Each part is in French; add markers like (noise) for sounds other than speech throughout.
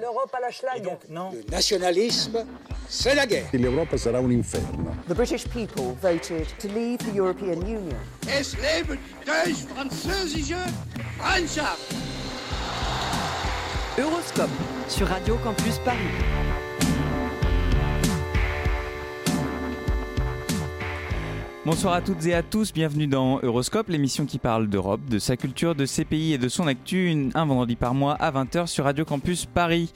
L'Europe à la schlag. non. Le nationalisme, c'est la guerre. L'Europa sarà un inferno. The British people voted to leave the European Union. Es lebe die französische Freundschaft! Euroscope sur Radio Campus Paris. Bonsoir à toutes et à tous, bienvenue dans Euroscope, l'émission qui parle d'Europe, de sa culture, de ses pays et de son actu, un vendredi par mois à 20h sur Radio Campus Paris.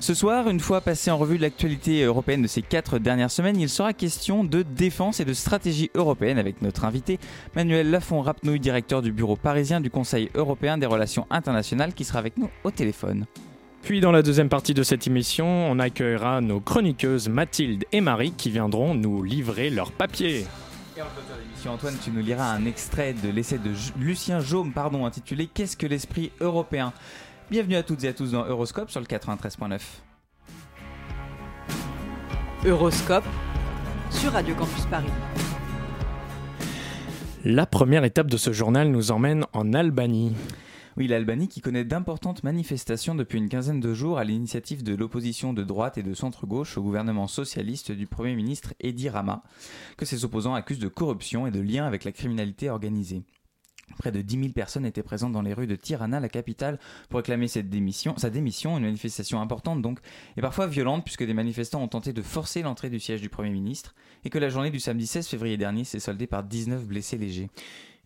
Ce soir, une fois passé en revue l'actualité européenne de ces quatre dernières semaines, il sera question de défense et de stratégie européenne avec notre invité Manuel Lafont-Rapnouille, directeur du bureau parisien du Conseil européen des relations internationales, qui sera avec nous au téléphone. Puis dans la deuxième partie de cette émission, on accueillera nos chroniqueuses Mathilde et Marie qui viendront nous livrer leurs papiers. Et en clôture d'émission, Antoine, tu nous liras un extrait de l'essai de J- Lucien Jaume pardon, intitulé Qu'est-ce que l'esprit européen? Bienvenue à toutes et à tous dans Euroscope sur le 93.9. Euroscope sur Radio Campus Paris. La première étape de ce journal nous emmène en Albanie. Oui, l'Albanie qui connaît d'importantes manifestations depuis une quinzaine de jours à l'initiative de l'opposition de droite et de centre-gauche au gouvernement socialiste du Premier ministre Edi Rama, que ses opposants accusent de corruption et de lien avec la criminalité organisée. Près de 10 000 personnes étaient présentes dans les rues de Tirana, la capitale, pour réclamer sa démission, une manifestation importante donc, et parfois violente puisque des manifestants ont tenté de forcer l'entrée du siège du Premier ministre, et que la journée du samedi 16 février dernier s'est soldée par 19 blessés légers.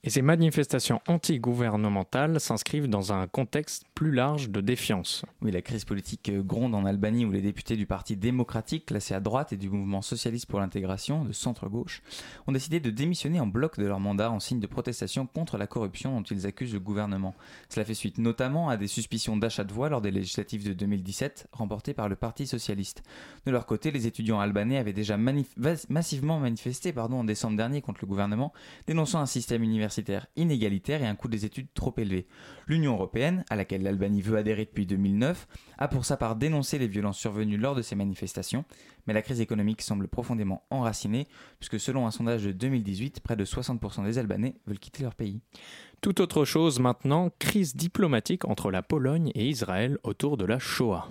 Et ces manifestations anti-gouvernementales s'inscrivent dans un contexte plus large de défiance. Oui, la crise politique euh, gronde en Albanie où les députés du Parti démocratique, classé à droite, et du mouvement socialiste pour l'intégration, de centre-gauche, ont décidé de démissionner en bloc de leur mandat en signe de protestation contre la corruption dont ils accusent le gouvernement. Cela fait suite notamment à des suspicions d'achat de voix lors des législatives de 2017, remportées par le Parti socialiste. De leur côté, les étudiants albanais avaient déjà massivement manifesté pardon, en décembre dernier contre le gouvernement, dénonçant un système universitaire inégalitaire et un coût des études trop élevé. L'Union européenne, à laquelle l'Albanie veut adhérer depuis 2009, a pour sa part dénoncé les violences survenues lors de ces manifestations, mais la crise économique semble profondément enracinée, puisque selon un sondage de 2018, près de 60% des Albanais veulent quitter leur pays. Tout autre chose maintenant, crise diplomatique entre la Pologne et Israël autour de la Shoah.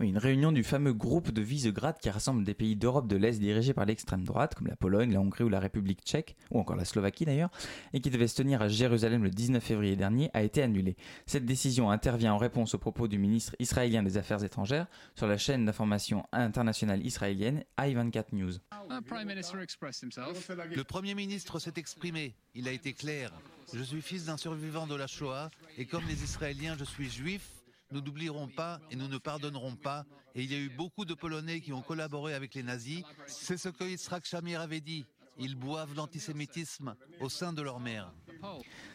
Oui, une réunion du fameux groupe de Visegrad qui rassemble des pays d'Europe de l'Est dirigés par l'extrême droite, comme la Pologne, la Hongrie ou la République tchèque, ou encore la Slovaquie d'ailleurs, et qui devait se tenir à Jérusalem le 19 février dernier, a été annulée. Cette décision intervient en réponse aux propos du ministre israélien des Affaires étrangères sur la chaîne d'information internationale israélienne i24 News. Le Premier ministre s'est exprimé, il a été clair. Je suis fils d'un survivant de la Shoah et comme les Israéliens, je suis juif. Nous n'oublierons pas et nous ne pardonnerons pas. Et il y a eu beaucoup de Polonais qui ont collaboré avec les nazis. C'est ce que Yitzhak Shamir avait dit. Ils boivent l'antisémitisme au sein de leur mère.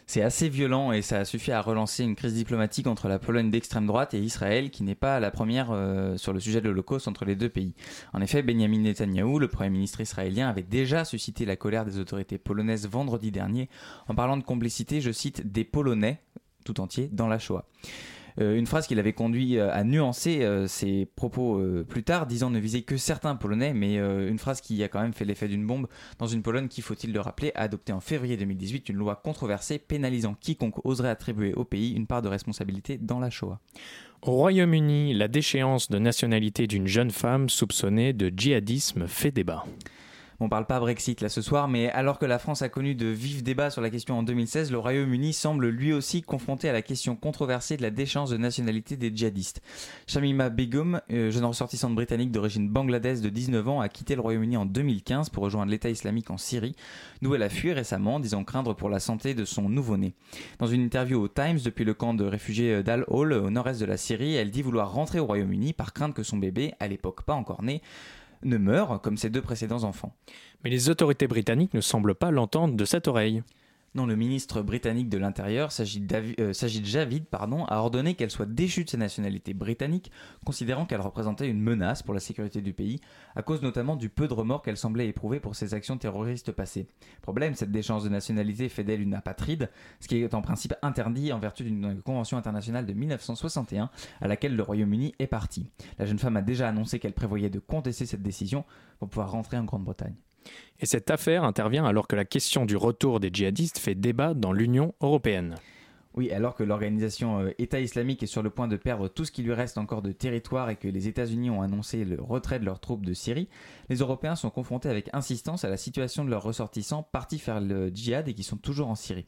C'est assez violent et ça a suffi à relancer une crise diplomatique entre la Pologne d'extrême droite et Israël qui n'est pas la première euh, sur le sujet de l'Holocauste entre les deux pays. En effet, Benjamin Netanyahou, le Premier ministre israélien, avait déjà suscité la colère des autorités polonaises vendredi dernier en parlant de complicité, je cite, des Polonais tout entiers dans la Shoah. Euh, une phrase qui l'avait conduit euh, à nuancer euh, ses propos plus tard, disant ne viser que certains Polonais, mais une phrase qui a quand même fait l'effet d'une bombe dans une Pologne qui, faut-il le rappeler, a adopté en février 2018 une loi controversée pénalisant quiconque oserait attribuer au pays une part de responsabilité dans la Shoah. Au Royaume-Uni, la déchéance de nationalité d'une jeune femme soupçonnée de djihadisme fait débat. On parle pas Brexit là ce soir, mais alors que la France a connu de vifs débats sur la question en 2016, le Royaume-Uni semble lui aussi confronté à la question controversée de la déchéance de nationalité des djihadistes. Shamima Begum, euh, jeune ressortissante britannique d'origine bangladaise de 19 ans, a quitté le Royaume-Uni en 2015 pour rejoindre l'État islamique en Syrie, d'où elle a fui récemment, disant craindre pour la santé de son nouveau-né. Dans une interview au Times depuis le camp de réfugiés d'Al Hol au nord-est de la Syrie, elle dit vouloir rentrer au Royaume-Uni par crainte que son bébé, à l'époque pas encore né, ne meure comme ses deux précédents enfants. Mais les autorités britanniques ne semblent pas l'entendre de cette oreille. Non, le ministre britannique de l'Intérieur, Sajid, euh, Sajid Javid, pardon, a ordonné qu'elle soit déchue de sa nationalité britannique, considérant qu'elle représentait une menace pour la sécurité du pays, à cause notamment du peu de remords qu'elle semblait éprouver pour ses actions terroristes passées. Problème, cette déchéance de nationalité fait d'elle une apatride, ce qui est en principe interdit en vertu d'une convention internationale de 1961 à laquelle le Royaume-Uni est parti. La jeune femme a déjà annoncé qu'elle prévoyait de contester cette décision pour pouvoir rentrer en Grande-Bretagne. Et cette affaire intervient alors que la question du retour des djihadistes fait débat dans l'Union européenne. Oui, alors que l'organisation euh, État islamique est sur le point de perdre tout ce qui lui reste encore de territoire et que les États-Unis ont annoncé le retrait de leurs troupes de Syrie, les Européens sont confrontés avec insistance à la situation de leurs ressortissants partis faire le djihad et qui sont toujours en Syrie.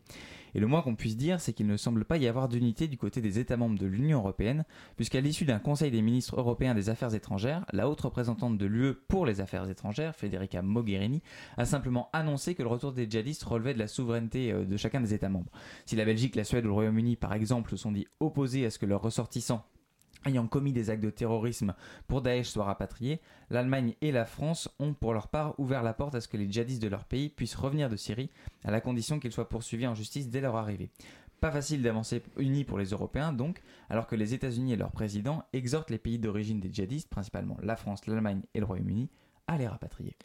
Et le moins qu'on puisse dire, c'est qu'il ne semble pas y avoir d'unité du côté des États membres de l'Union européenne, puisqu'à l'issue d'un Conseil des ministres européens des Affaires étrangères, la haute représentante de l'UE pour les Affaires étrangères, Federica Mogherini, a simplement annoncé que le retour des djihadistes relevait de la souveraineté euh, de chacun des États membres. Si la Belgique, la Suède ou le Royaume-Uni, par exemple, se sont dit opposés à ce que leurs ressortissants ayant commis des actes de terrorisme pour Daesh soient rapatriés, l'Allemagne et la France ont pour leur part ouvert la porte à ce que les djihadistes de leur pays puissent revenir de Syrie, à la condition qu'ils soient poursuivis en justice dès leur arrivée. Pas facile d'avancer unis pour les Européens donc, alors que les États-Unis et leurs présidents exhortent les pays d'origine des djihadistes, principalement la France, l'Allemagne et le Royaume-Uni, rapatrier.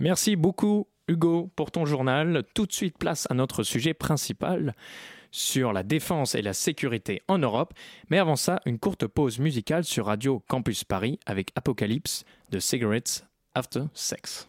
Merci beaucoup Hugo pour ton journal. Tout de suite place à notre sujet principal sur la défense et la sécurité en Europe. Mais avant ça, une courte pause musicale sur Radio Campus Paris avec Apocalypse de Cigarettes After Sex.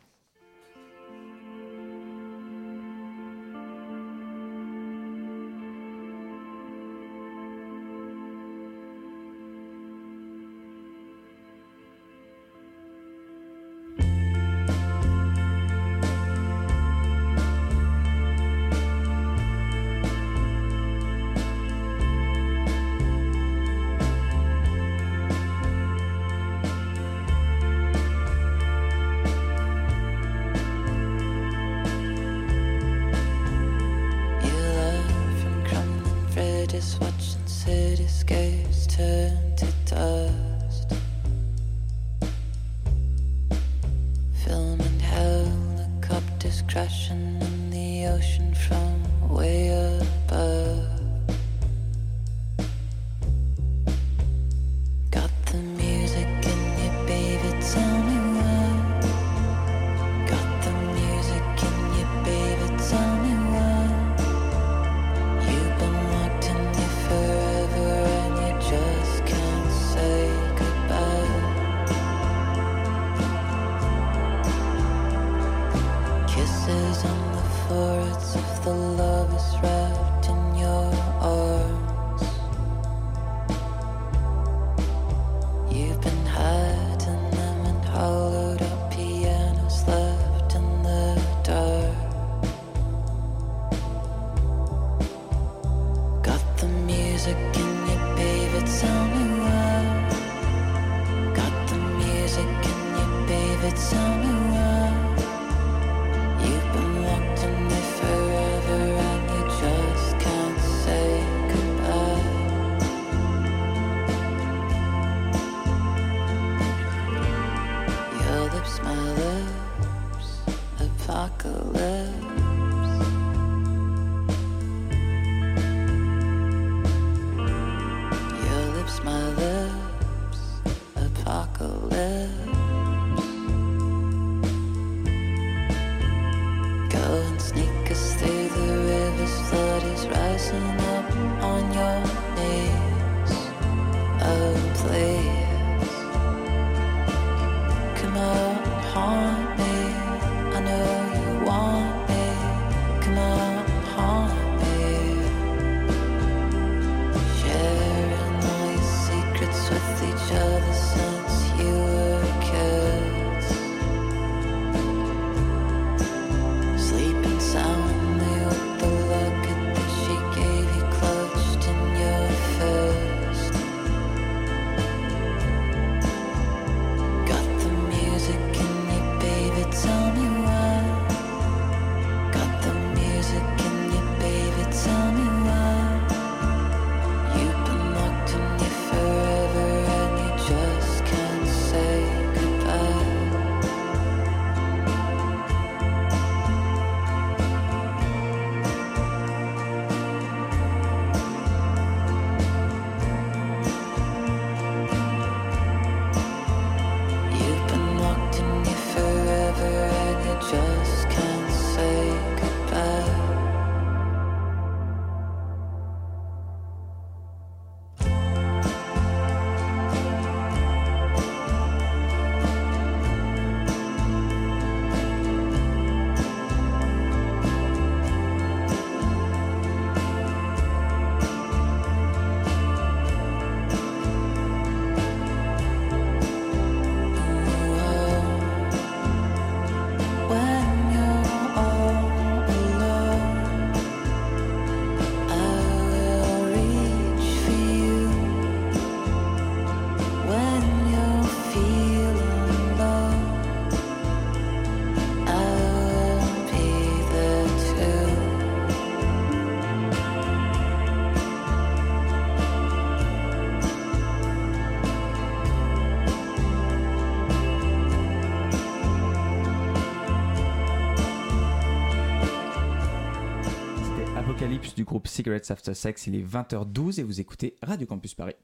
Cigarettes After Sex. Il est 20h12 et vous écoutez Radio Campus Paris.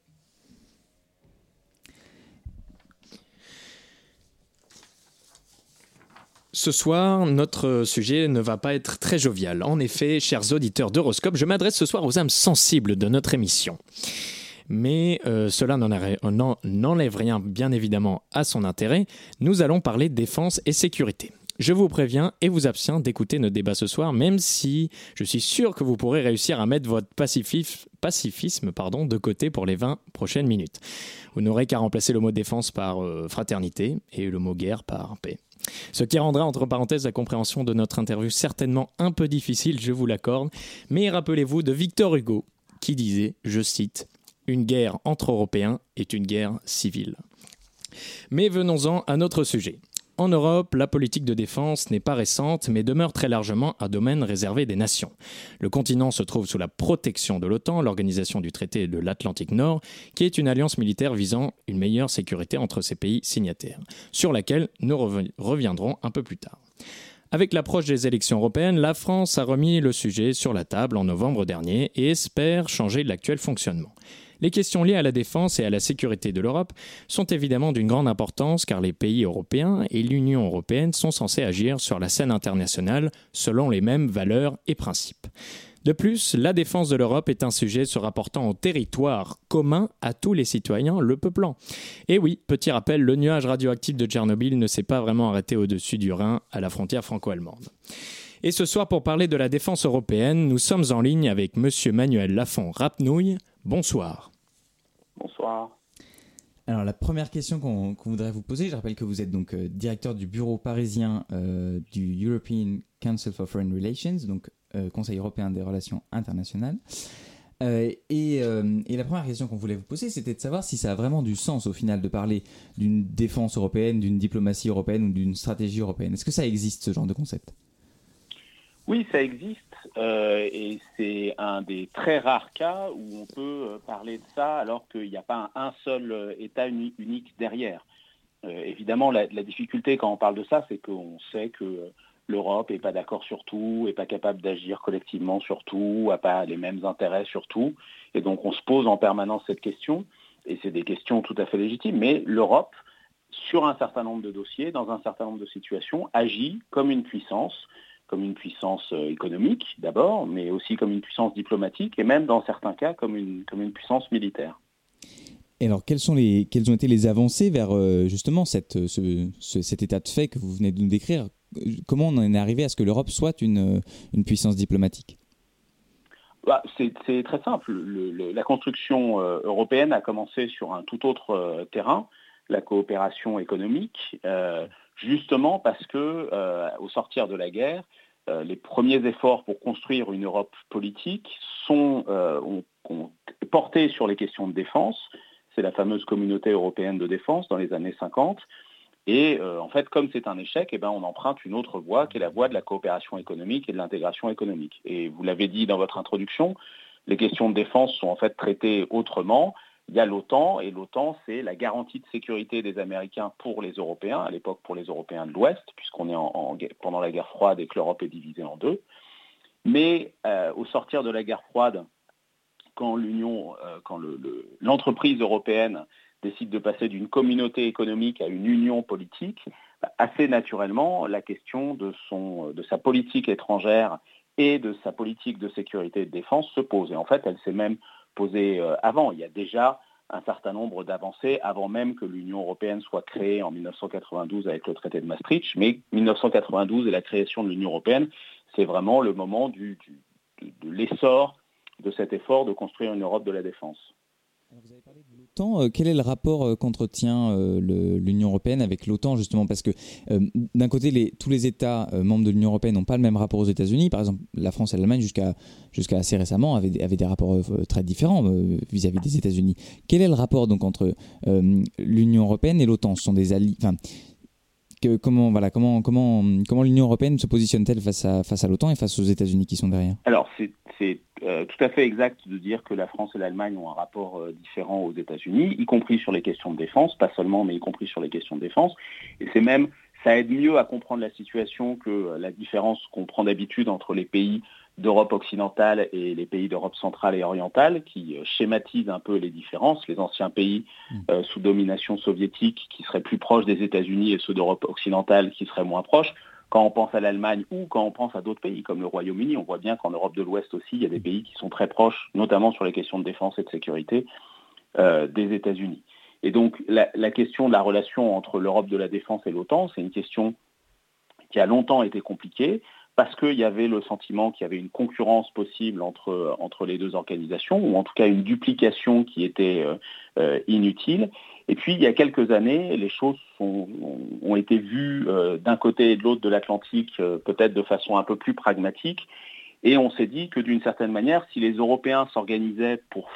Ce soir, notre sujet ne va pas être très jovial. En effet, chers auditeurs d'Horoscope, je m'adresse ce soir aux âmes sensibles de notre émission. Mais euh, cela n'enlève rien, bien évidemment, à son intérêt. Nous allons parler défense et sécurité. Je vous préviens et vous abstiens d'écouter nos débats ce soir, même si je suis sûr que vous pourrez réussir à mettre votre pacifisme, de côté pour les 20 prochaines minutes. Vous n'aurez qu'à remplacer le mot défense par euh, fraternité et le mot guerre par paix. Ce qui rendra entre parenthèses la compréhension de notre interview certainement un peu difficile, je vous l'accorde, mais rappelez-vous de Victor Hugo qui disait, je cite, Une guerre entre Européens est une guerre civile. Mais venons-en à notre sujet. En Europe, la politique de défense n'est pas récente, mais demeure très largement un domaine réservé des nations. Le continent se trouve sous la protection de l'OTAN, l'organisation du traité de l'Atlantique Nord, qui est une alliance militaire visant une meilleure sécurité entre ses pays signataires, sur laquelle nous reviendrons un peu plus tard. Avec l'approche des élections européennes, la France a remis le sujet sur la table en novembre dernier et espère changer l'actuel fonctionnement. Les questions liées à la défense et à la sécurité de l'Europe sont évidemment d'une grande importance car les pays européens et l'Union européenne sont censés agir sur la scène internationale selon les mêmes valeurs et principes. De plus, la défense de l'Europe est un sujet se rapportant au territoire commun à tous les citoyens le peuplant. Et oui, petit rappel, le nuage radioactif de Tchernobyl ne s'est pas vraiment arrêté au-dessus du Rhin à la frontière franco-allemande. Et ce soir, pour parler de la défense européenne, nous sommes en ligne avec M. Manuel Lafont-Rapnouille. Bonsoir. Bonsoir. Alors la première question qu'on voudrait vous poser, je rappelle que vous êtes donc euh, directeur du bureau parisien euh, du European Council for Foreign Relations, donc euh, Conseil européen des relations internationales. Et, la première question qu'on voulait vous poser, c'était de savoir si ça a vraiment du sens au final de parler d'une défense européenne, d'une diplomatie européenne ou d'une stratégie européenne. Est-ce que ça existe ce genre de concept? Oui, ça existe. Euh, et c'est un des très rares cas où on peut euh, parler de ça alors qu'il n'y a pas un, seul euh, État unique derrière. évidemment, la, difficulté quand on parle de ça, c'est qu'on sait que l'Europe n'est pas d'accord sur tout, n'est pas capable d'agir collectivement sur tout, n'a pas les mêmes intérêts sur tout. Et donc on se pose en permanence cette question, et c'est des questions tout à fait légitimes, mais l'Europe, sur un certain nombre de dossiers, dans un certain nombre de situations, agit comme une puissance comme une puissance euh, économique d'abord, mais aussi comme une puissance diplomatique et même dans certains cas comme une, comme une puissance militaire. Et alors, quelles, sont les, quelles ont été les avancées vers euh, justement cette, cet état de fait que vous venez de nous décrire? Comment on en est arrivé à ce que l'Europe soit une, une puissance diplomatique? Bah, C'est très simple. la construction euh, européenne a commencé sur un tout autre terrain, la coopération économique, justement parce que, au sortir de la guerre, euh, les premiers efforts pour construire une Europe politique sont euh, portés sur les questions de défense. C'est la fameuse communauté européenne de défense dans les années 50. Et euh, en fait, comme c'est un échec, eh ben, on emprunte une autre voie qui est la voie de la coopération économique et de l'intégration économique. Et vous l'avez dit dans votre introduction, les questions de défense sont en fait traitées autrement il y a l'OTAN, et l'OTAN, c'est la garantie de sécurité des Américains pour les Européens, à l'époque pour les Européens de l'Ouest, puisqu'on est en, pendant la guerre froide et que l'Europe est divisée en deux. Mais euh, au sortir de la guerre froide, quand euh, l'entreprise européenne décide de passer d'une communauté économique à une union politique, bah, assez naturellement, la question de, de sa politique étrangère et de sa politique de sécurité et de défense se pose. Et en fait, elle s'est même posé euh, avant. Il y a déjà un certain nombre d'avancées avant même que l'Union européenne soit créée en 1992 avec le traité de Maastricht. Mais 1992 et la création de l'Union européenne, c'est vraiment le moment de l'essor de cet effort de construire une Europe de la défense. Euh, quel est le rapport euh, qu'entretient euh, l'Union européenne avec l'OTAN justement? Parce que d'un côté, tous les États membres de l'Union européenne n'ont pas le même rapport aux États-Unis. Par exemple, la France et l'Allemagne, jusqu'à assez récemment, avaient, des rapports très différents vis-à-vis des États-Unis. Quel est le rapport donc entre l'Union européenne et l'OTAN? Ce sont des alliés. Comment voilà comment comment comment l'Union européenne se positionne-t-elle face à face à l'OTAN et face aux États-Unis qui sont derrière? Alors c'est euh, tout à fait exact de dire que la France et l'Allemagne ont un rapport euh, différent aux États-Unis, y compris sur les questions de défense, pas seulement, mais y compris sur les questions de défense. Et c'est même ça aide mieux à comprendre la situation que la différence qu'on prend d'habitude entre les pays d'Europe occidentale et les pays d'Europe centrale et orientale, qui euh, schématisent un peu les différences. Les anciens pays mm. euh, sous domination soviétique qui seraient plus proches des États-Unis et ceux d'Europe occidentale qui seraient moins proches. Quand on pense à l'Allemagne ou quand on pense à d'autres pays comme le Royaume-Uni, on voit bien qu'en Europe de l'Ouest aussi, il y a des pays qui sont très proches, notamment sur les questions de défense et de sécurité, euh, des États-Unis. Et donc la, la, question de la relation entre l'Europe de la défense et l'OTAN, c'est une question qui a longtemps été compliquée parce qu'il y avait le sentiment qu'il y avait une concurrence possible entre, les deux organisations, ou en tout cas une duplication qui était euh, euh, inutile. Et puis, il y a quelques années, les choses ont été vues euh, d'un côté et de l'autre de l'Atlantique, peut-être de façon un peu plus pragmatique. Et on s'est dit que d'une certaine manière, si les Européens s'organisaient pour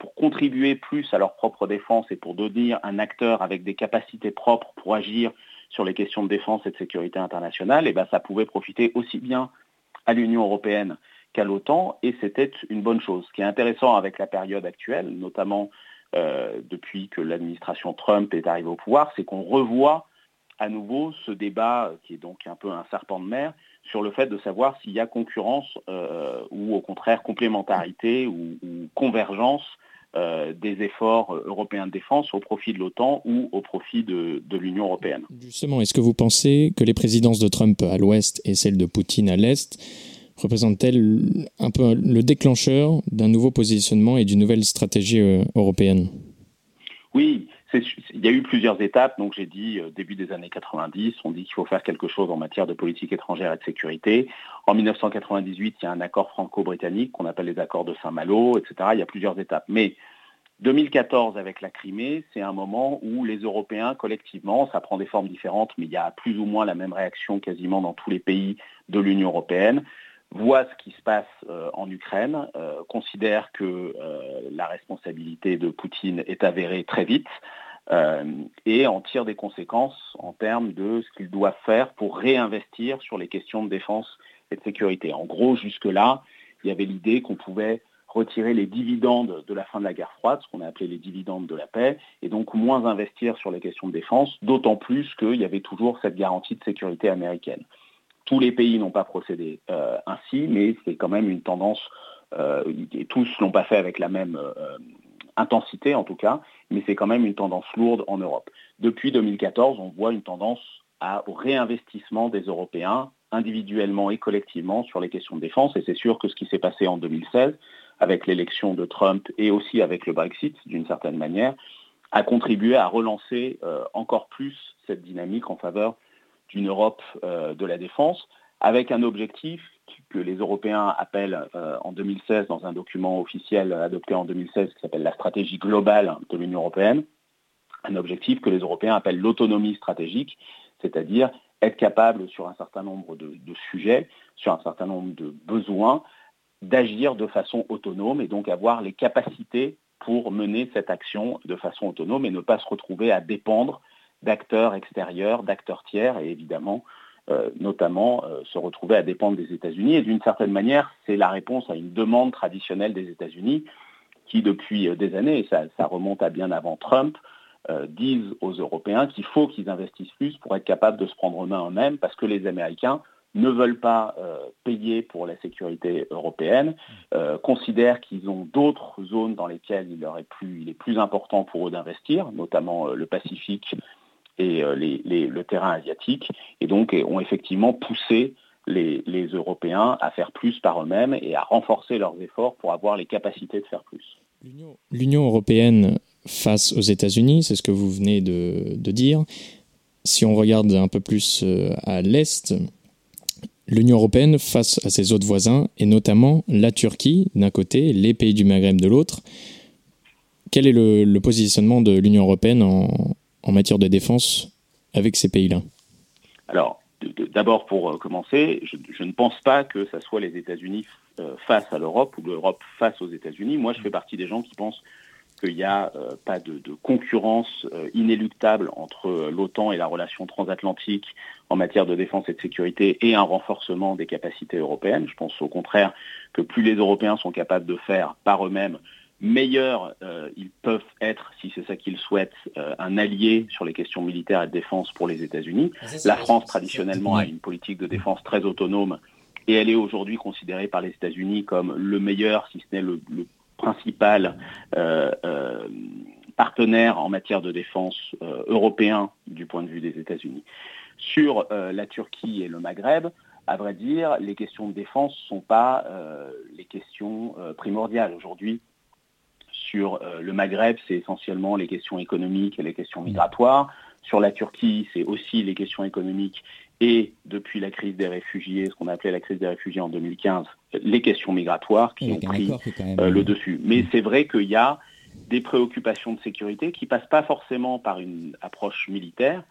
pour contribuer plus à leur propre défense et pour devenir un acteur avec des capacités propres pour agir sur les questions de défense et de sécurité internationale, et eh ben, ça pouvait profiter aussi bien à l'Union européenne qu'à l'OTAN, et c'était une bonne chose. Ce qui est intéressant avec la période actuelle, notamment euh, depuis que l'administration Trump est arrivée au pouvoir, c'est qu'on revoit à nouveau ce débat, qui est donc un peu un serpent de mer, sur le fait de savoir s'il y a concurrence euh, ou au contraire complémentarité ou convergence euh, des efforts européens de défense au profit de l'OTAN ou au profit de, l'Union européenne. Justement, est-ce que vous pensez que les présidences de Trump à l'ouest et celles de Poutine à l'est représentent-elles un peu le déclencheur d'un nouveau positionnement et d'une nouvelle stratégie euh, européenne? Oui, il y a eu plusieurs étapes. Donc j'ai dit euh, début des années 90, on dit qu'il faut faire quelque chose en matière de politique étrangère et de sécurité. En 1998, il y a un accord franco-britannique qu'on appelle les accords de Saint-Malo, etc. Il y a plusieurs étapes. Mais 2014 avec la Crimée, c'est un moment où les Européens collectivement, ça prend des formes différentes, mais il y a plus ou moins la même réaction quasiment dans tous les pays de l'Union européenne, voient ce qui se passe euh, en Ukraine, euh, considèrent que euh, la responsabilité de Poutine est avérée très vite et en tirent des conséquences en termes de ce qu'ils doivent faire pour réinvestir sur les questions de défense et de sécurité. En gros, jusque-là, il y avait l'idée qu'on pouvait retirer les dividendes de la fin de la guerre froide, ce qu'on a appelé les dividendes de la paix, et donc moins investir sur les questions de défense, d'autant plus qu'il y avait toujours cette garantie de sécurité américaine. Tous les pays n'ont pas procédé euh, ainsi, mais c'est quand même une tendance, euh, et tous l'ont pas fait avec la même euh, intensité en tout cas, mais c'est quand même une tendance lourde en Europe. Depuis 2014, on voit une tendance au réinvestissement des Européens individuellement et collectivement sur les questions de défense, et c'est sûr que ce qui s'est passé en 2016, avec l'élection de Trump et aussi avec le Brexit, d'une certaine manière, a contribué à relancer encore plus cette dynamique en faveur d'une Europe euh, de la défense, avec un objectif que les Européens appellent euh, en 2016 dans un document officiel adopté en 2016 qui s'appelle la stratégie globale de l'Union européenne, un objectif que les Européens appellent l'autonomie stratégique, c'est-à-dire être capable sur un certain nombre de, sujets, sur un certain nombre de besoins, d'agir de façon autonome et donc avoir les capacités pour mener cette action de façon autonome et ne pas se retrouver à dépendre d'acteurs extérieurs, d'acteurs tiers, et évidemment, euh, notamment, euh, se retrouver à dépendre des États-Unis. Et d'une certaine manière, c'est la réponse à une demande traditionnelle des États-Unis qui, depuis euh, des années, et ça, remonte à bien avant Trump, disent aux Européens qu'il faut qu'ils investissent plus pour être capables de se prendre en main eux-mêmes, parce que les Américains ne veulent pas payer pour la sécurité européenne, considèrent qu'ils ont d'autres zones dans lesquelles il, il est plus important pour eux d'investir, notamment le Pacifique et euh, le terrain asiatique, et donc ont effectivement poussé les, Européens à faire plus par eux-mêmes et à renforcer leurs efforts pour avoir les capacités de faire plus. L'Union européenne face aux États-Unis, c'est ce que vous venez de, dire. Si on regarde un peu plus euh, à l'Est, l'Union européenne face à ses autres voisins, et notamment la Turquie d'un côté, les pays du Maghreb de l'autre, quel est le positionnement de l'Union européenne en, en matière de défense avec ces pays-là Alors, d'abord pour euh, commencer, je, ne pense pas que ce soit les États-Unis euh, face à l'Europe ou l'Europe face aux États-Unis. Moi, je fais partie des gens qui pensent qu'il n'y a euh, pas de, concurrence inéluctable entre l'OTAN et la relation transatlantique en matière de défense et de sécurité et un renforcement des capacités européennes. Je pense au contraire que plus les Européens sont capables de faire par eux-mêmes, meilleurs ils peuvent être, si c'est ça qu'ils souhaitent, un allié sur les questions militaires et de défense pour les États-Unis. La France, traditionnellement, a une politique de défense très autonome et elle est aujourd'hui considérée par les États-Unis comme le meilleur, si ce n'est le, principal partenaire en matière de défense européen du point de vue des États-Unis. Sur la Turquie et le Maghreb, à vrai dire, les questions de défense ne sont pas euh, les questions euh, primordiales. Aujourd'hui, sur euh, le Maghreb, c'est essentiellement les questions économiques et les questions migratoires. Sur la Turquie, c'est aussi les questions économiques et depuis la crise des réfugiés, ce qu'on a appelé la crise des réfugiés en 2015, les questions migratoires qui ont pris le dessus. Mais c'est vrai qu'il y a des préoccupations de sécurité qui ne passent pas forcément par une approche militaire,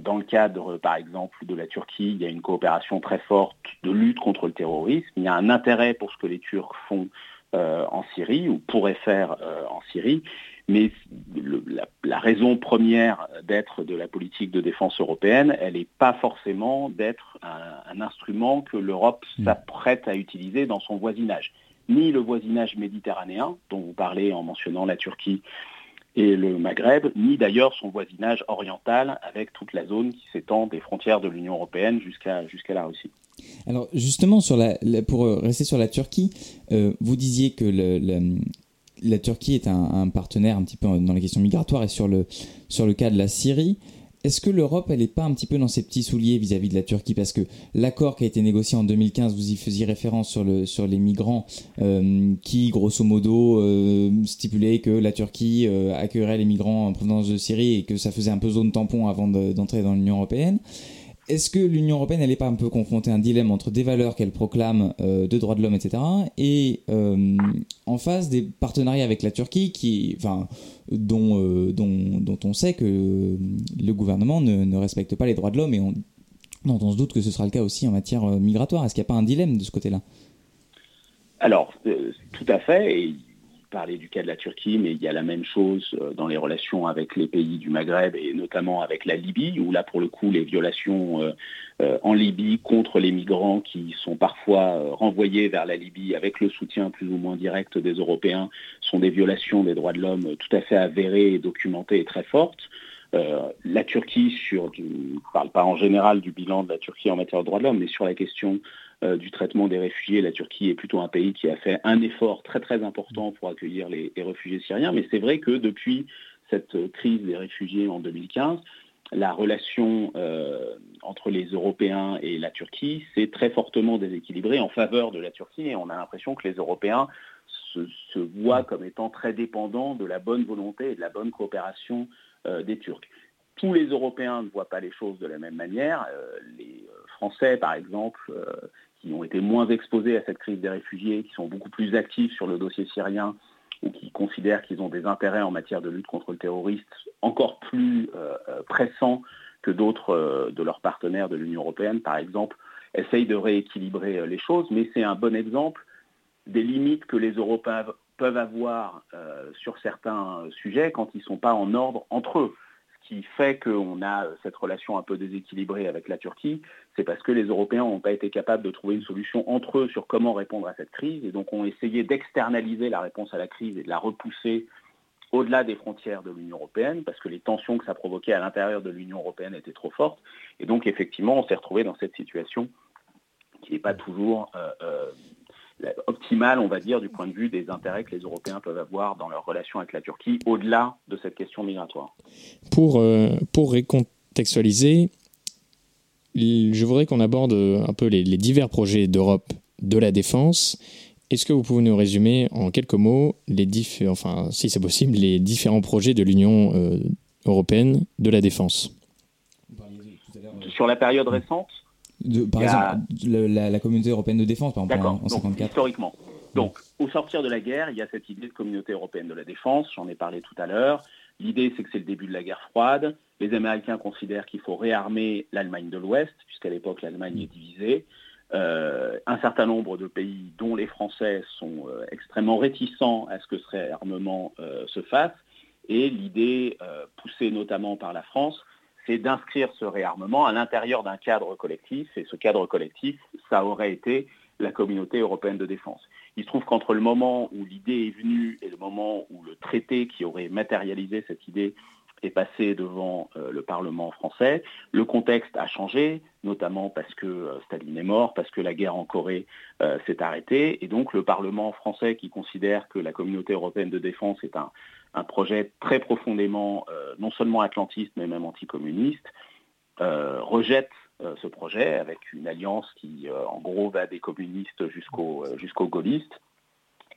dans le cadre, par exemple, de la Turquie, il y a une coopération très forte de lutte contre le terrorisme. Il y a un intérêt pour ce que les Turcs font euh, en Syrie ou pourraient faire euh, en Syrie. Mais la, raison première d'être de la politique de défense européenne, elle n'est pas forcément d'être un, instrument que l'Europe mm. s'apprête à utiliser dans son voisinage. Ni le voisinage méditerranéen, dont vous parlez en mentionnant la Turquie et le Maghreb, ni d'ailleurs son voisinage oriental avec toute la zone qui s'étend des frontières de l'Union européenne jusqu'à jusqu'à la Russie. Alors justement, pour rester sur la Turquie, euh, vous disiez que la Turquie est un, un, partenaire un petit peu dans les questions migratoires et sur le, sur le cas de la Syrie. Est-ce que l'Europe, elle n'est pas un petit peu dans ses petits souliers vis-à-vis de la Turquie? Parce que l'accord qui a été négocié en 2015, vous y faisiez référence sur, le, sur les migrants, euh, qui, grosso modo, euh, stipulait que la Turquie euh, accueillerait les migrants en provenance de Syrie et que ça faisait un peu zone tampon avant d'entrer dans l'Union européenne. Est-ce que l'Union européenne, elle pas un peu confrontée à un dilemme entre des valeurs qu'elle proclame euh, de droits de l'homme, etc., et euh, en face des partenariats avec la Turquie, qui, enfin, dont, euh, dont, dont, on sait que le gouvernement ne, respecte pas les droits de l'homme et on, dont on se doute que ce sera le cas aussi en matière migratoire. Est-ce qu'il n'y a pas un dilemme de ce côté-là? Alors, tout à fait. Parler du cas de la Turquie, mais il y a la même chose euh, dans les relations avec les pays du Maghreb et notamment avec la Libye, où là pour le coup les violations euh, euh, en Libye contre les migrants qui sont parfois renvoyés vers la Libye avec le soutien plus ou moins direct des Européens sont des violations des droits de l'homme tout à fait avérées et documentées et très fortes. la Turquie, sur, je ne parle pas en général du bilan de la Turquie en matière de droits de l'homme, mais sur la question du traitement des réfugiés. La Turquie est plutôt un pays qui a fait un effort très très important pour accueillir les, réfugiés syriens, mais c'est vrai que depuis cette crise des réfugiés en 2015, la relation euh, entre les Européens et la Turquie s'est très fortement déséquilibrée en faveur de la Turquie et on a l'impression que les Européens se, voient comme étant très dépendants de la bonne volonté et de la bonne coopération euh, des Turcs. Tous les Européens ne voient pas les choses de la même manière. les Français, par exemple, qui ont été moins exposés à cette crise des réfugiés, qui sont beaucoup plus actifs sur le dossier syrien ou qui considèrent qu'ils ont des intérêts en matière de lutte contre le terrorisme encore plus euh, euh, pressants que d'autres euh, de leurs partenaires de l'Union européenne, par exemple, essayent de rééquilibrer les choses, mais c'est un bon exemple des limites que les Européens peuvent avoir sur certains sujets quand ils ne sont pas en ordre entre eux. Qui fait qu'on a cette relation un peu déséquilibrée avec la Turquie, c'est parce que les Européens n'ont pas été capables de trouver une solution entre eux sur comment répondre à cette crise, et donc ont essayé d'externaliser la réponse à la crise et de la repousser au-delà des frontières de l'Union européenne, parce que les tensions que ça provoquait à l'intérieur de l'Union européenne étaient trop fortes. Et donc effectivement, on s'est retrouvé dans cette situation qui n'est pas toujours euh, euh, optimale, on va dire, du point de vue des intérêts que les Européens peuvent avoir dans leur relation avec la Turquie, au-delà de cette question migratoire. Pour, euh, pour récontextualiser, je voudrais qu'on aborde un peu les, divers projets d'Europe de la défense. Est-ce que vous pouvez nous résumer en quelques mots, les enfin, si c'est possible, les différents projets de l'Union euh, européenne de la défense? Sur la période récente par exemple, la, communauté européenne de défense, par exemple, en, 1954. historiquement. Donc, au sortir de la guerre, il y a cette idée de communauté européenne de la défense, j'en ai parlé tout à l'heure. L'idée, c'est que c'est le début de la guerre froide. Les Américains considèrent qu'il faut réarmer l'Allemagne de l'Ouest, puisqu'à l'époque, l'Allemagne est divisée. Euh, un certain nombre de pays, dont les Français, sont euh, extrêmement réticents à ce que ce réarmement euh, se fasse. Et l'idée, poussée notamment par la France, c'est d'inscrire ce réarmement à l'intérieur d'un cadre collectif, et ce cadre collectif, ça aurait été la communauté européenne de défense. Il se trouve qu'entre le moment où l'idée est venue et le moment où le traité qui aurait matérialisé cette idée est passé devant euh, le Parlement français. Le contexte a changé, notamment parce que euh, Staline est mort, parce que la guerre en Corée euh, s'est arrêtée. Et donc le Parlement français, qui considère que la communauté européenne de défense est un, projet très profondément non seulement atlantiste, mais même anticommuniste, rejette ce projet avec une alliance qui, en gros, va des communistes jusqu'aux jusqu'aux gaullistes.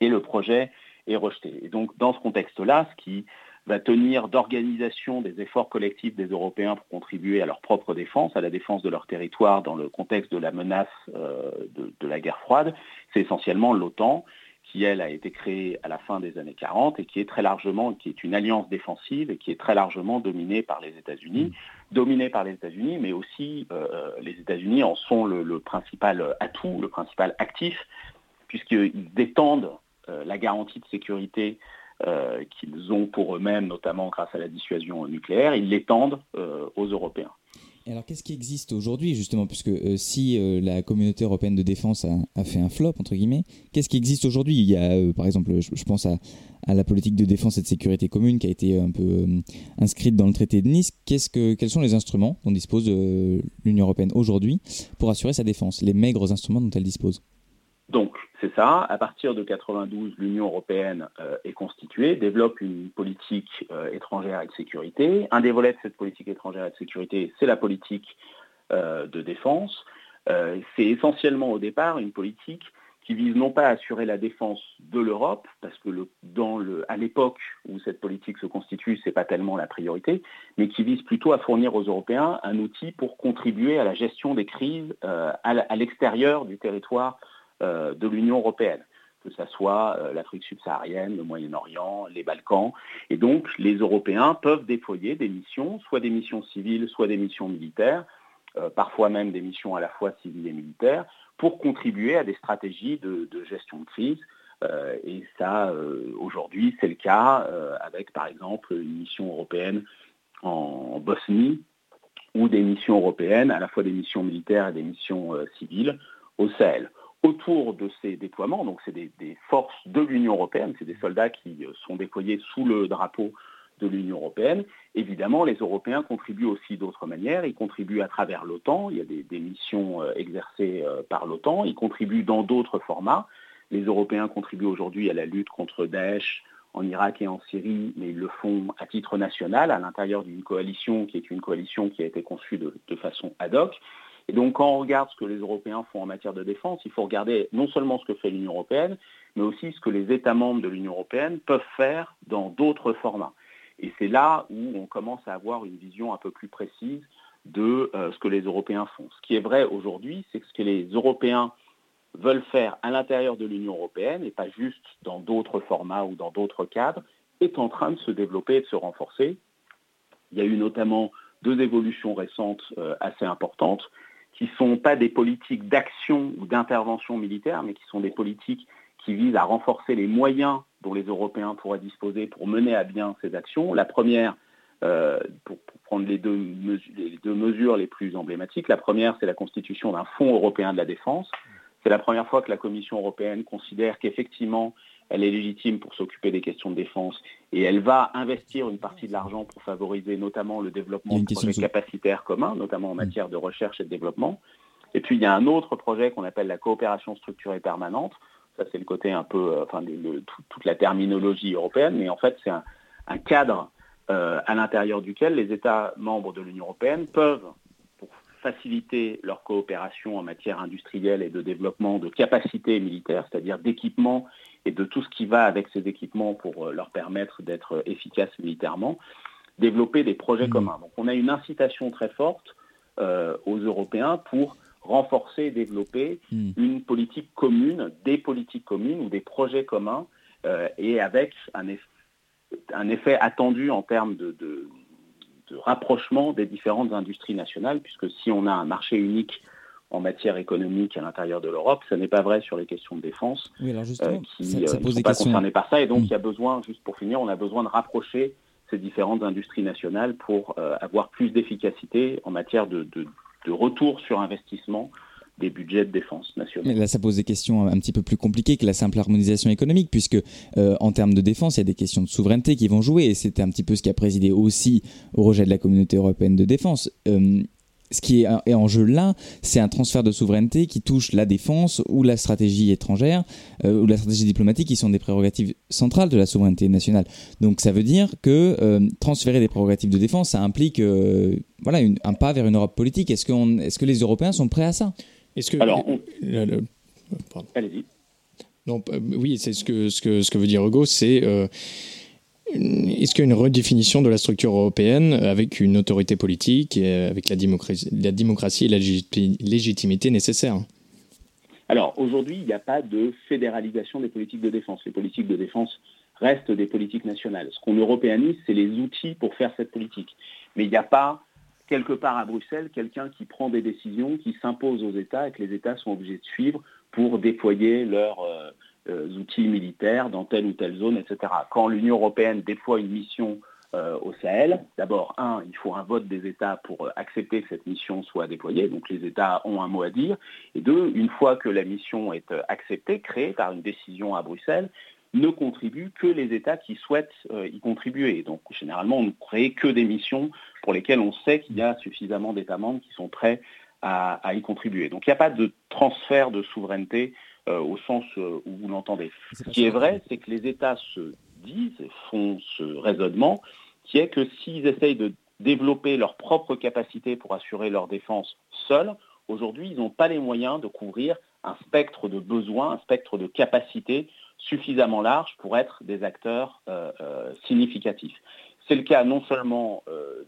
Et le projet est rejeté. Et donc, dans ce contexte-là, ce qui va tenir d'organisation des efforts collectifs des Européens pour contribuer à leur propre défense, à la défense de leur territoire dans le contexte de la menace euh, de, la guerre froide, c'est essentiellement l'OTAN qui, elle, a été créée à la fin des années 40 et qui est très largement, qui est une alliance défensive et qui est très largement dominée par les États-Unis, dominée par les États-Unis, mais aussi euh, les États-Unis en sont le, principal atout, le principal actif, puisqu'ils détendent euh, la garantie de sécurité euh, qu'ils ont pour eux-mêmes, notamment grâce à la dissuasion nucléaire, ils l'étendent euh, aux Européens. Alors qu'est-ce qui existe aujourd'hui justement, puisque euh, si la communauté européenne de défense a, fait un flop, entre guillemets, qu'est-ce qui existe aujourd'hui? Il y a par exemple, je, pense à, la politique de défense et de sécurité commune qui a été un peu inscrite dans le traité de Nice. Qu'est-ce que, quels sont les instruments dont dispose l'Union européenne aujourd'hui pour assurer sa défense, les maigres instruments dont elle dispose? C'est ça. À partir de 92, l'Union européenne euh, est constituée, développe une politique euh, étrangère et de sécurité. Un des volets de cette politique étrangère et de sécurité, c'est la politique euh, de défense. c'est essentiellement au départ une politique qui vise non pas à assurer la défense de l'Europe, parce que à l'époque où cette politique se constitue, ce n'est pas tellement la priorité, mais qui vise plutôt à fournir aux Européens un outil pour contribuer à la gestion des crises à l'extérieur du territoire de l'Union européenne que ce soit euh, l'Afrique subsaharienne, le Moyen-Orient, les Balkans. Et donc, les Européens peuvent déployer des missions, soit des missions civiles, soit des missions militaires, euh, parfois même des missions à la fois civiles et militaires, pour contribuer à des stratégies de, gestion de crise. et ça, aujourd'hui, c'est le cas avec, par exemple, une mission européenne en Bosnie ou des missions européennes, à la fois des missions militaires et des missions civiles au Sahel autour de ces déploiements, donc c'est des, forces de l'Union européenne, c'est des soldats qui euh, sont déployés sous le drapeau de l'Union européenne. Évidemment, les Européens contribuent aussi d'autres manières. Ils contribuent à travers l'OTAN. Il y a des, missions euh, exercées euh, par l'OTAN. Ils contribuent dans d'autres formats. Les Européens contribuent aujourd'hui à la lutte contre Daesh en Irak et en Syrie, mais ils le font à titre national, à l'intérieur d'une coalition qui est une coalition qui a été conçue de, de façon ad hoc. Et donc quand on regarde ce que les Européens font en matière de défense, il faut regarder non seulement ce que fait l'Union européenne, mais aussi ce que les États membres de l'Union européenne peuvent faire dans d'autres formats. Et c'est là où on commence à avoir une vision un peu plus précise de euh, ce que les Européens font. Ce qui est vrai aujourd'hui, c'est que ce que les Européens veulent faire à l'intérieur de l'Union européenne, et pas juste dans d'autres formats ou dans d'autres cadres, est en train de se développer et de se renforcer. Il y a eu notamment deux évolutions récentes euh, assez importantes qui ne sont pas des politiques d'action ou d'intervention militaire, mais qui sont des politiques qui visent à renforcer les moyens dont les Européens pourraient disposer pour mener à bien ces actions. La première, euh, pour, prendre les deux, les deux, mesures les plus emblématiques, la première, c'est la constitution d'un fonds européen de la défense. C'est la première fois que la Commission européenne considère qu'effectivement, elle est légitime pour s'occuper des questions de défense et elle va investir une partie de l'argent pour favoriser notamment le développement de projets capacitaires communs, notamment en mm. matière de recherche et de développement. Et puis il y a un autre projet qu'on appelle la coopération structurée permanente. Ça c'est le côté un peu, euh, enfin toute la terminologie européenne, mais en fait c'est un, cadre euh, à l'intérieur duquel les États membres de l'Union européenne peuvent faciliter leur coopération en matière industrielle et de développement de capacités militaires, c'est-à-dire d'équipements et de tout ce qui va avec ces équipements pour euh, leur permettre d'être efficaces militairement, développer des projets mmh. communs. Donc on a une incitation très forte euh, aux Européens pour renforcer et développer mmh. une politique commune, des politiques communes ou des projets communs, euh, et avec un, un, effet attendu en termes de, de rapprochement des différentes industries nationales, puisque si on a un marché unique en matière économique à l'intérieur de l'Europe, ce n'est pas vrai sur les questions de défense, oui, alors justement, euh, qui ne euh, sont pas concernées par ça. Et donc, mm. il y a besoin, juste pour finir, on a besoin de rapprocher ces différentes industries nationales pour euh, avoir plus d'efficacité en matière de, de, retour sur investissement des budgets de défense nationaux. Mais là, ça pose des questions un petit peu plus compliquées que la simple harmonisation économique, puisque euh, en termes de défense, il y a des questions de souveraineté qui vont jouer, et c'était un petit peu ce qui a présidé aussi au rejet de la communauté européenne de défense. Euh, ce qui est en jeu là, c'est un transfert de souveraineté qui touche la défense ou la stratégie étrangère euh, ou la stratégie diplomatique qui sont des prérogatives centrales de la souveraineté nationale. Donc ça veut dire que euh, transférer des prérogatives de défense, ça implique euh, voilà un pas vers une Europe politique. Est-ce que, est-ce que les Européens sont prêts à ça? Est-ce que Alors, allez-y. Non, oui, c'est ce que, ce que ce que veut dire Hugo, c'est est-ce qu'il y a une redéfinition de la structure européenne avec une autorité politique et avec la démocratie, la et la légitimité nécessaires? Alors aujourd'hui, il n'y a pas de fédéralisation des politiques de défense. Les politiques de défense restent des politiques nationales. Ce qu'on européanise, c'est les outils pour faire cette politique. Mais il n'y a pas quelque part à Bruxelles quelqu'un qui prend des décisions, qui s'impose aux États et que les États sont obligés de suivre pour déployer leur... Euh, outils militaires dans telle ou telle zone, etc. Quand l'Union européenne déploie une mission euh, au Sahel, d'abord, un, il faut un vote des États pour euh, accepter que cette mission soit déployée, donc les États ont un mot à dire. Et deux, une fois que la mission est acceptée, créée par une décision à Bruxelles, ne contribuent que les États qui souhaitent y contribuer. Donc généralement, on ne crée que des missions pour lesquelles on sait qu'il y a suffisamment d'États membres qui sont prêts à, y contribuer. Donc il n'y a pas de transfert de souveraineté euh, au sens euh, où vous l'entendez. Ce qui est vrai, c'est que les États se disent, font ce raisonnement, qui est que s'ils essayent de développer leurs propres capacités pour assurer leur défense seuls, aujourd'hui, ils n'ont pas les moyens de couvrir un spectre de besoins, un spectre de capacités suffisamment large pour être des acteurs euh, significatifs. C'est le cas non seulement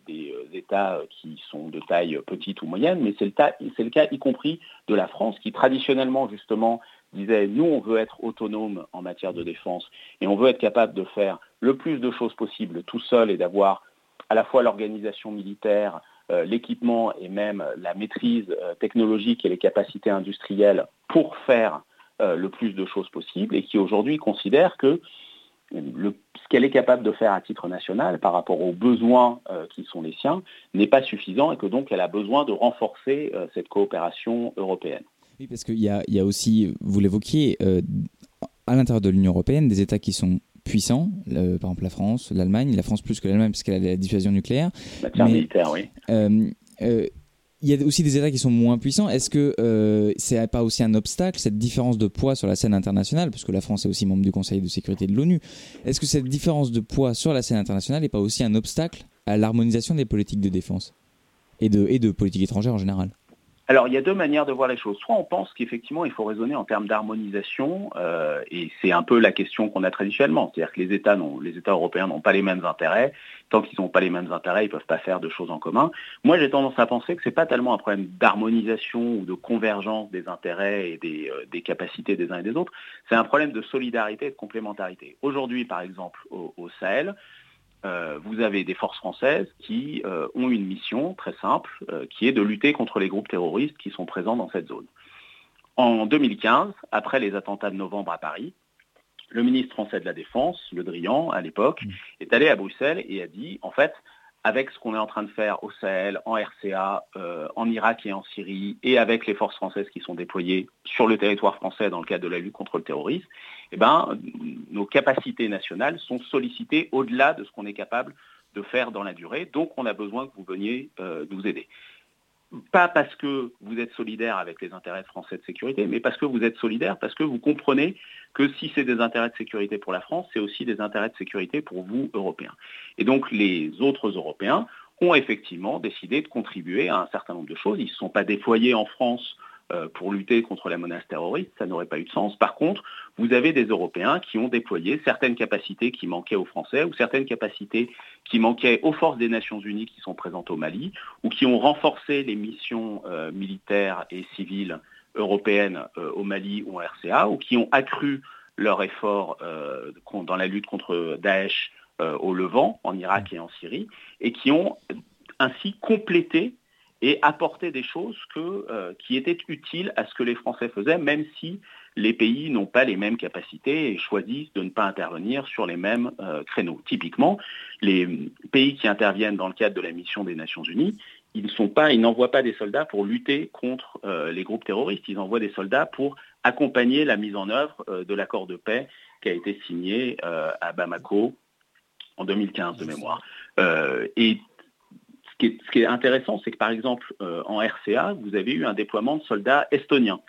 des États qui sont de taille petite ou moyenne, mais c'est le, le, cas y compris de la France qui traditionnellement justement disait nous, on veut être autonome en matière de défense et on veut être capable de faire le plus de choses possible tout seul et d'avoir à la fois l'organisation militaire, euh, l'équipement et même la maîtrise euh, technologique et les capacités industrielles pour faire euh, le plus de choses possible et qui aujourd'hui considère que ce qu'elle est capable de faire à titre national par rapport aux besoins qui sont les siens n'est pas suffisant et que donc elle a besoin de renforcer cette coopération européenne. Oui, parce qu'il y a, y a, aussi, vous l'évoquiez, euh, à l'intérieur de l'Union européenne, des États qui sont puissants, par exemple la France, l'Allemagne, la France plus que l'Allemagne parce qu'elle a la dissuasion nucléaire. Matière militaire, oui. Euh, euh, il y a aussi des États qui sont moins puissants. Est-ce que euh, c'est pas aussi un obstacle, cette différence de poids sur la scène internationale, puisque la France est aussi membre du Conseil de sécurité de l'ONU Est-ce que cette différence de poids sur la scène internationale n'est pas aussi un obstacle à l'harmonisation des politiques de défense et de, et de politique étrangère en général? Alors, il y a deux manières de voir les choses. Soit on pense qu'effectivement, il faut raisonner en termes d'harmonisation, euh, et c'est un peu la question qu'on a traditionnellement. C'est-à-dire que les États, les États européens n'ont pas les mêmes intérêts. Tant qu'ils n'ont pas les mêmes intérêts, ils ne peuvent pas faire de choses en commun. Moi, j'ai tendance à penser que ce n'est pas tellement un problème d'harmonisation ou de convergence des intérêts et des, euh, capacités des uns et des autres. C'est un problème de solidarité et de complémentarité. Aujourd'hui, par exemple, au Sahel, euh, vous avez des forces françaises qui euh, ont une mission très simple, euh, qui est de lutter contre les groupes terroristes qui sont présents dans cette zone. En 2015, après les attentats de novembre à Paris, le ministre français de la Défense, Le Drian, à l'époque, mmh. est allé à Bruxelles et a dit, en fait, avec ce qu'on est en train de faire au Sahel, en RCA, euh, en Irak et en Syrie, et avec les forces françaises qui sont déployées sur le territoire français dans le cadre de la lutte contre le terrorisme, eh ben, nos capacités nationales sont sollicitées au-delà de ce qu'on est capable de faire dans la durée. Donc, on a besoin que vous veniez euh, nous aider pas parce que vous êtes solidaire avec les intérêts français de sécurité, mais parce que vous êtes solidaire, parce que vous comprenez que si c'est des intérêts de sécurité pour la France, c'est aussi des intérêts de sécurité pour vous, Européens. Et donc les autres Européens ont effectivement décidé de contribuer à un certain nombre de choses. Ils ne se sont pas déployés en France pour lutter contre la menace terroriste, ça n'aurait pas eu de sens. Par contre, vous avez des Européens qui ont déployé certaines capacités qui manquaient aux Français ou certaines capacités qui manquaient aux forces des Nations Unies qui sont présentes au Mali ou qui ont renforcé les missions euh, militaires et civiles européennes euh, au Mali ou en RCA ou qui ont accru leur effort dans la lutte contre Daesh au Levant, en Irak et en Syrie, et qui ont ainsi complété et apporter des choses euh, qui étaient utiles à ce que les Français faisaient, même si les pays n'ont pas les mêmes capacités et choisissent de ne pas intervenir sur les mêmes euh, créneaux. Typiquement, les pays qui interviennent dans le cadre de la mission des Nations Unies, ils n'envoient pas des soldats pour lutter contre les groupes terroristes. Ils envoient des soldats pour accompagner la mise en œuvre de l'accord de paix qui a été signé à Bamako en 2015 de mémoire. Ce qui est, intéressant, c'est que par exemple, euh, en RCA, vous avez eu un déploiement de soldats estoniens.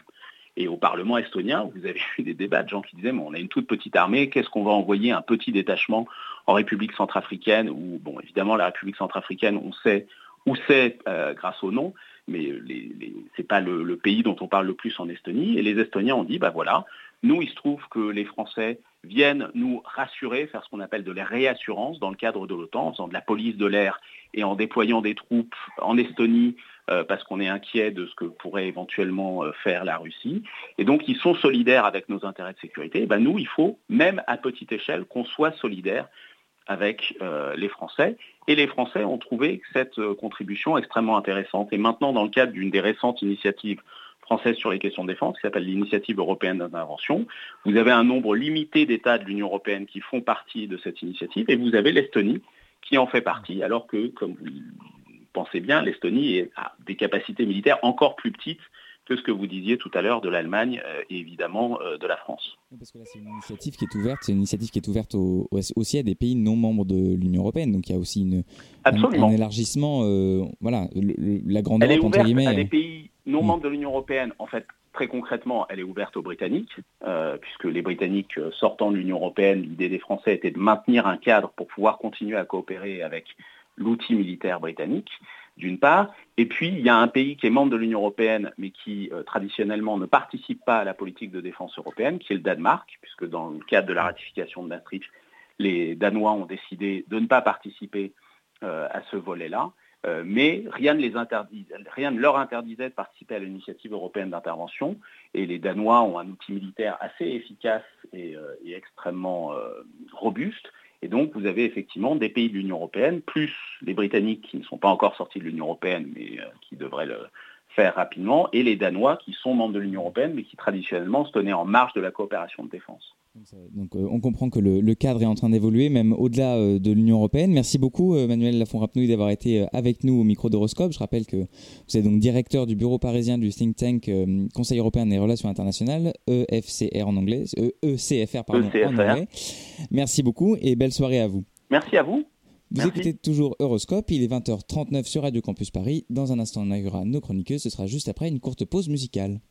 Et au Parlement estonien, vous avez eu des débats de gens qui disaient, on a une toute petite armée, qu'est-ce qu'on va envoyer un petit détachement en République centrafricaine, où, bon, évidemment, la République centrafricaine, on sait où c'est euh, grâce au nom, mais ce n'est pas le, pays dont on parle le plus en Estonie. Et les Estoniens ont dit, bah voilà, nous, il se trouve que les Français viennent nous rassurer, faire ce qu'on appelle de la réassurance dans le cadre de l'OTAN, en faisant de la police de l'air et en déployant des troupes en Estonie euh, parce qu'on est inquiet de ce que pourrait éventuellement euh, faire la Russie. Et donc ils sont solidaires avec nos intérêts de sécurité. ben, nous, il faut, même à petite échelle, qu'on soit solidaires avec euh, les Français. Et les Français ont trouvé cette contribution extrêmement intéressante. Et maintenant, dans le cadre d'une des récentes initiatives française sur les questions de défense, qui s'appelle l'initiative européenne d'intervention. Vous avez un nombre limité d'États de l'Union européenne qui font partie de cette initiative, et vous avez l'Estonie qui en fait partie, alors que, comme vous pensez bien, l'Estonie a des capacités militaires encore plus petites que ce que vous disiez tout à l'heure de l'Allemagne euh, et évidemment euh, de la France. Parce que là, c'est une initiative qui est ouverte, c'est une initiative qui est ouverte aussi à des pays non membres de l'Union européenne. Donc il y a aussi une, un, élargissement, euh, voilà, la grande Europe entre guillemets. À des pays non mm. membres de l'Union européenne, en fait, très concrètement, elle est ouverte aux Britanniques, puisque les Britanniques sortant de l'Union européenne, l'idée des Français était de maintenir un cadre pour pouvoir continuer à coopérer avec l'outil militaire britannique d'une part, et puis il y a un pays qui est membre de l'Union européenne, mais qui euh, traditionnellement ne participe pas à la politique de défense européenne, qui est le Danemark, puisque dans le cadre de la ratification de Maastricht, les Danois ont décidé de ne pas participer euh, à ce volet-là. Euh, mais rien ne, leur interdisait de participer à l'initiative européenne d'intervention. Et les Danois ont un outil militaire assez efficace et extrêmement robuste et donc, vous avez effectivement des pays de l'Union européenne, plus les Britanniques qui ne sont pas encore sortis de l'Union européenne, mais euh, qui devraient le faire rapidement, et les Danois qui sont membres de l'Union européenne, mais qui traditionnellement se tenaient en marge de la coopération de défense. Donc euh, on comprend que le, cadre est en train d'évoluer, même au-delà euh, de l'Union européenne. Merci beaucoup Manuel Lafont-Rapnouille d'avoir été avec nous au micro d'Horoscope. Je rappelle que vous êtes donc directeur du bureau parisien du think tank Conseil européen des relations internationales, EFCR en anglais, ECFR pardon, en anglais. Merci beaucoup et belle soirée à vous. Merci à vous. Vous écoutez toujours Euroscope, il est 20h39 sur Radio Campus Paris. Dans un instant, on accueillera nos chroniqueuses, ce sera juste après une courte pause musicale.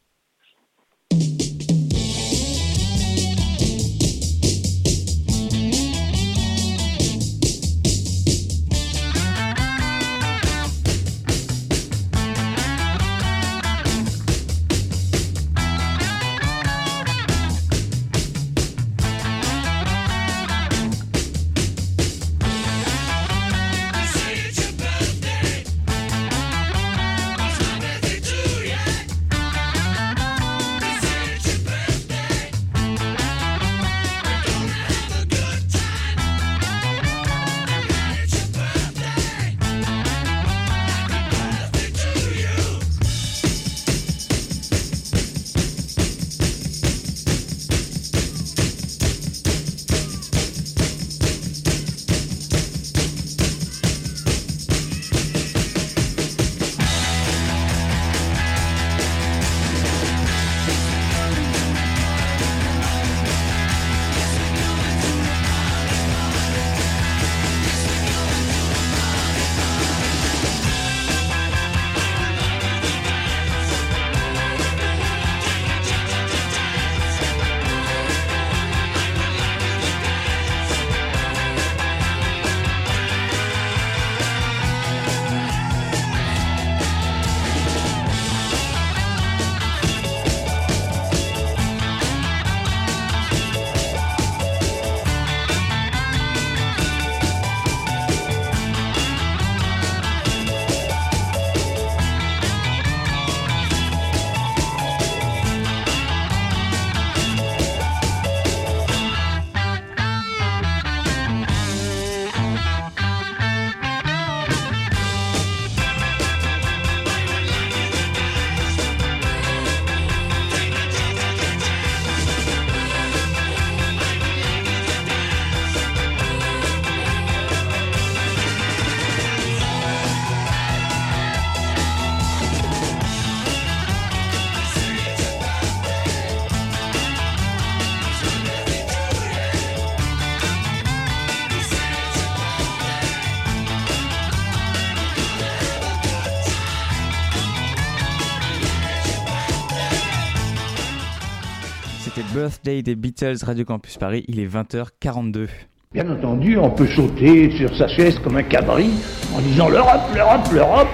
Birthday des Beatles, Radio Campus Paris, il est 20h42. Bien entendu, on peut sauter sur sa chaise comme un cabri en disant l'Europe, l'Europe, l'Europe.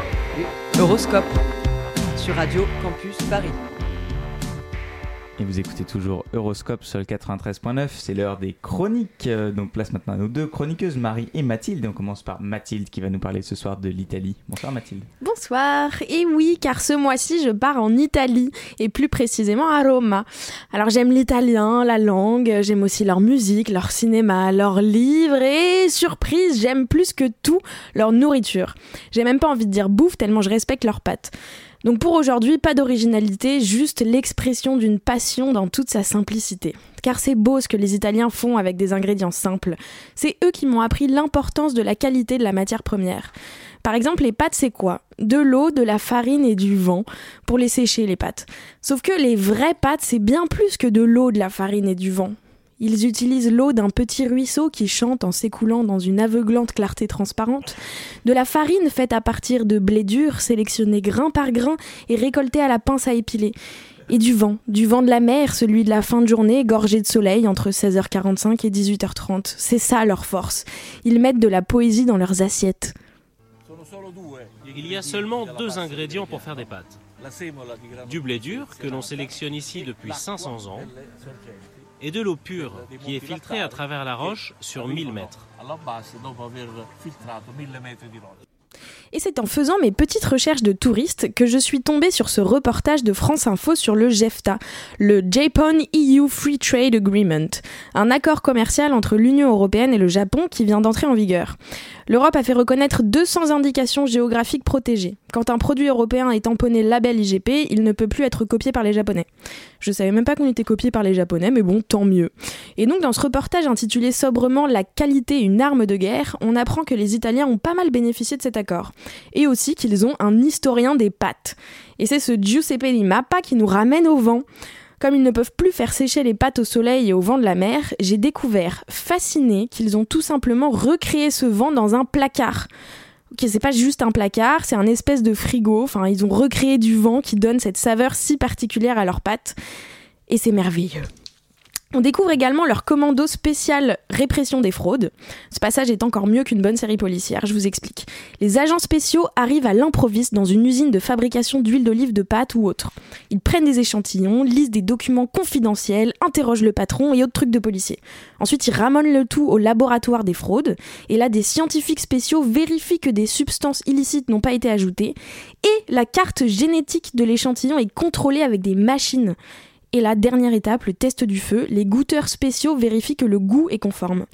Horoscope sur Radio Campus Paris. Et vous écoutez toujours Euroscope sur le 93.9, c'est l'heure des chroniques. Euh, Donc place maintenant à nos deux chroniqueuses, Marie et Mathilde. On commence par Mathilde qui va nous parler ce soir de l'Italie. Bonsoir Mathilde. Bonsoir, et oui, car ce mois-ci je pars en Italie, et plus précisément à Roma. Alors j'aime l'italien, la langue, j'aime aussi leur musique, leur cinéma, leurs livres, et surprise, j'aime plus que tout leur nourriture. J'ai même pas envie de dire bouffe tellement je respecte leurs pâtes. Donc pour aujourd'hui, pas d'originalité, juste l'expression d'une passion dans toute sa simplicité. Car c'est beau ce que les Italiens font avec des ingrédients simples. C'est eux qui m'ont appris l'importance de la qualité de la matière première. Par exemple, les pâtes, c'est quoi? De l'eau, de la farine et du vent pour les sécher, les pâtes. Sauf que les vraies pâtes, c'est bien plus que de l'eau, de la farine et du vent. Ils utilisent l'eau d'un petit ruisseau qui chante en s'écoulant dans une aveuglante clarté transparente, de la farine faite à partir de blé dur sélectionné grain par grain et récolté à la pince à épiler, et du vent, du vent de la mer, celui de la fin de journée, gorgé de soleil entre 16h45 et 18h30. C'est ça leur force. Ils mettent de la poésie dans leurs assiettes. Il y a seulement deux ingrédients pour faire des pâtes. Du blé dur, que l'on sélectionne ici depuis 500 ans, et de l'eau pure, qui est filtrée à travers la roche sur 1000 mètres. Et c'est en faisant mes petites recherches de touristes que je suis tombée sur ce reportage de France Info sur le JEFTA, le Japan EU Free Trade Agreement, un accord commercial entre l'Union européenne et le Japon qui vient d'entrer en vigueur. L'Europe a fait reconnaître 200 indications géographiques protégées. Quand un produit européen est tamponné label IGP, il ne peut plus être copié par les Japonais. Je savais même pas qu'on était copié par les Japonais, mais bon, tant mieux. Et donc dans ce reportage intitulé sobrement La qualité, une arme de guerre, on apprend que les Italiens ont pas mal bénéficié de cet accord. Et aussi qu'ils ont un historien des pâtes. Et c'est ce Giuseppe Di Mappa qui nous ramène au vent. Comme ils ne peuvent plus faire sécher les pâtes au soleil et au vent de la mer, j'ai découvert, fasciné, qu'ils ont tout simplement recréé ce vent dans un placard. Ok, c'est pas juste un placard, c'est un espèce de frigo. Enfin, ils ont recréé du vent qui donne cette saveur si particulière à leurs pâtes. Et c'est merveilleux. On découvre également leur commando spécial répression des fraudes. Ce passage est encore mieux qu'une bonne série policière, je vous explique. Les agents spéciaux arrivent à l'improviste dans une usine de fabrication d'huile d'olive de pâte ou autre. Ils prennent des échantillons, lisent des documents confidentiels, interrogent le patron et autres trucs de policiers. Ensuite, ils ramènent le tout au laboratoire des fraudes, et là, des scientifiques spéciaux vérifient que des substances illicites n'ont pas été ajoutées, et la carte génétique de l'échantillon est contrôlée avec des machines. Et la dernière étape, le test du feu, les goûteurs spéciaux vérifient que le goût est conforme.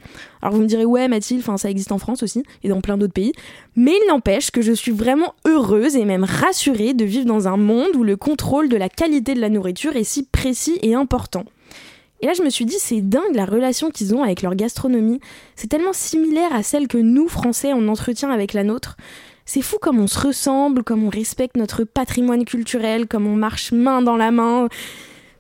Alors vous me direz, ouais Mathilde, ça existe en France aussi, et dans plein d'autres pays, mais il n'empêche que je suis vraiment heureuse et même rassurée de vivre dans un monde où le contrôle de la qualité de la nourriture est si précis et important. Et là, je me suis dit, c'est dingue la relation qu'ils ont avec leur gastronomie. C'est tellement similaire à celle que nous, Français, on entretient avec la nôtre. C'est fou comme on se ressemble, comme on respecte notre patrimoine culturel, comme on marche main dans la main.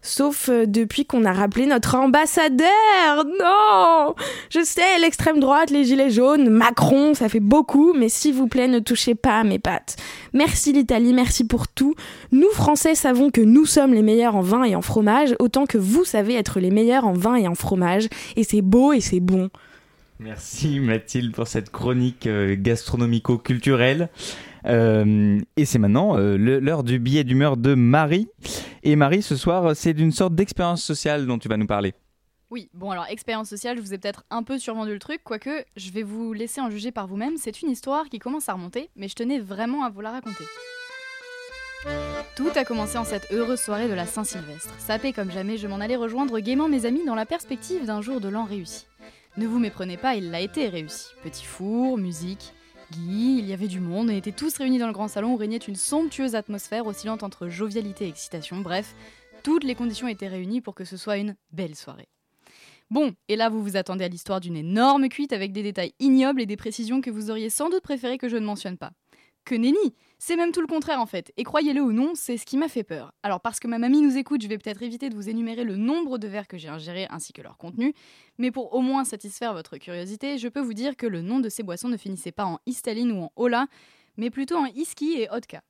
Sauf euh, depuis qu'on a rappelé notre ambassadeur. Non Je sais, l'extrême droite, les gilets jaunes, Macron, ça fait beaucoup, mais s'il vous plaît, ne touchez pas à mes pattes. Merci l'Italie, merci pour tout. Nous, Français, savons que nous sommes les meilleurs en vin et en fromage, autant que vous savez être les meilleurs en vin et en fromage. Et c'est beau et c'est bon. Merci Mathilde pour cette chronique euh, gastronomico-culturelle. Euh, et c'est maintenant euh, l'heure du billet d'humeur de Marie. Et Marie, ce soir, c'est d'une sorte d'expérience sociale dont tu vas nous parler. Oui, bon alors expérience sociale, je vous ai peut-être un peu survendu le truc, quoique je vais vous laisser en juger par vous-même. C'est une histoire qui commence à remonter, mais je tenais vraiment à vous la raconter. Tout a commencé en cette heureuse soirée de la Saint-Sylvestre. Sapé comme jamais, je m'en allais rejoindre gaiement mes amis dans la perspective d'un jour de l'an réussi. Ne vous méprenez pas, il l'a été réussi. Petit four, musique, Guy, il y avait du monde, on était tous réunis dans le grand salon où régnait une somptueuse atmosphère oscillant entre jovialité et excitation. Bref, toutes les conditions étaient réunies pour que ce soit une belle soirée. Bon, et là vous vous attendez à l'histoire d'une énorme cuite avec des détails ignobles et des précisions que vous auriez sans doute préféré que je ne mentionne pas. Que nenni C'est même tout le contraire en fait, et croyez-le ou non, c'est ce qui m'a fait peur. Alors parce que ma mamie nous écoute, je vais peut-être éviter de vous énumérer le nombre de verres que j'ai ingérés ainsi que leur contenu, mais pour au moins satisfaire votre curiosité, je peux vous dire que le nom de ces boissons ne finissait pas en Istaline ou en Ola, mais plutôt en Iski et Vodka.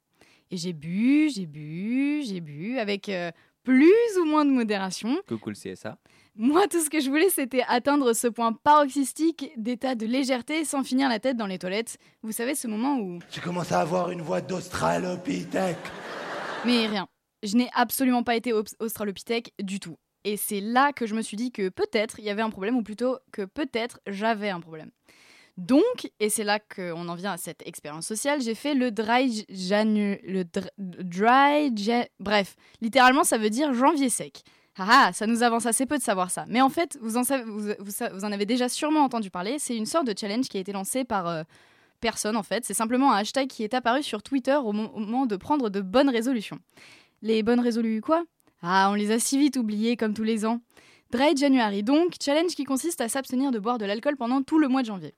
Et j'ai bu, j'ai bu, j'ai bu, avec euh, plus ou moins de modération. Coucou le CSA. Moi, tout ce que je voulais, c'était atteindre ce point paroxystique d'état de légèreté sans finir la tête dans les toilettes. Vous savez, ce moment où... J'ai commencé à avoir une voix d'Australopithèque. Mais rien. Je n'ai absolument pas été australopithèque du tout. Et c'est là que je me suis dit que peut-être il y avait un problème, ou plutôt que peut-être j'avais un problème. Donc, et c'est là qu'on en vient à cette expérience sociale, j'ai fait le dry janu... le dry bref, littéralement ça veut dire janvier sec. Ah, ah, ça nous avance assez peu de savoir ça. Mais en fait, vous en, savez, vous, en avez déjà sûrement entendu parler. C'est une sorte de challenge qui a été lancé par euh, personne en fait. C'est simplement un hashtag qui est apparu sur Twitter au moment de prendre de bonnes résolutions. Les bonnes résolutions quoi? Ah, on les a si vite oubliées comme tous les ans. Dry January donc, challenge qui consiste à s'abstenir de boire de l'alcool pendant tout le mois de janvier.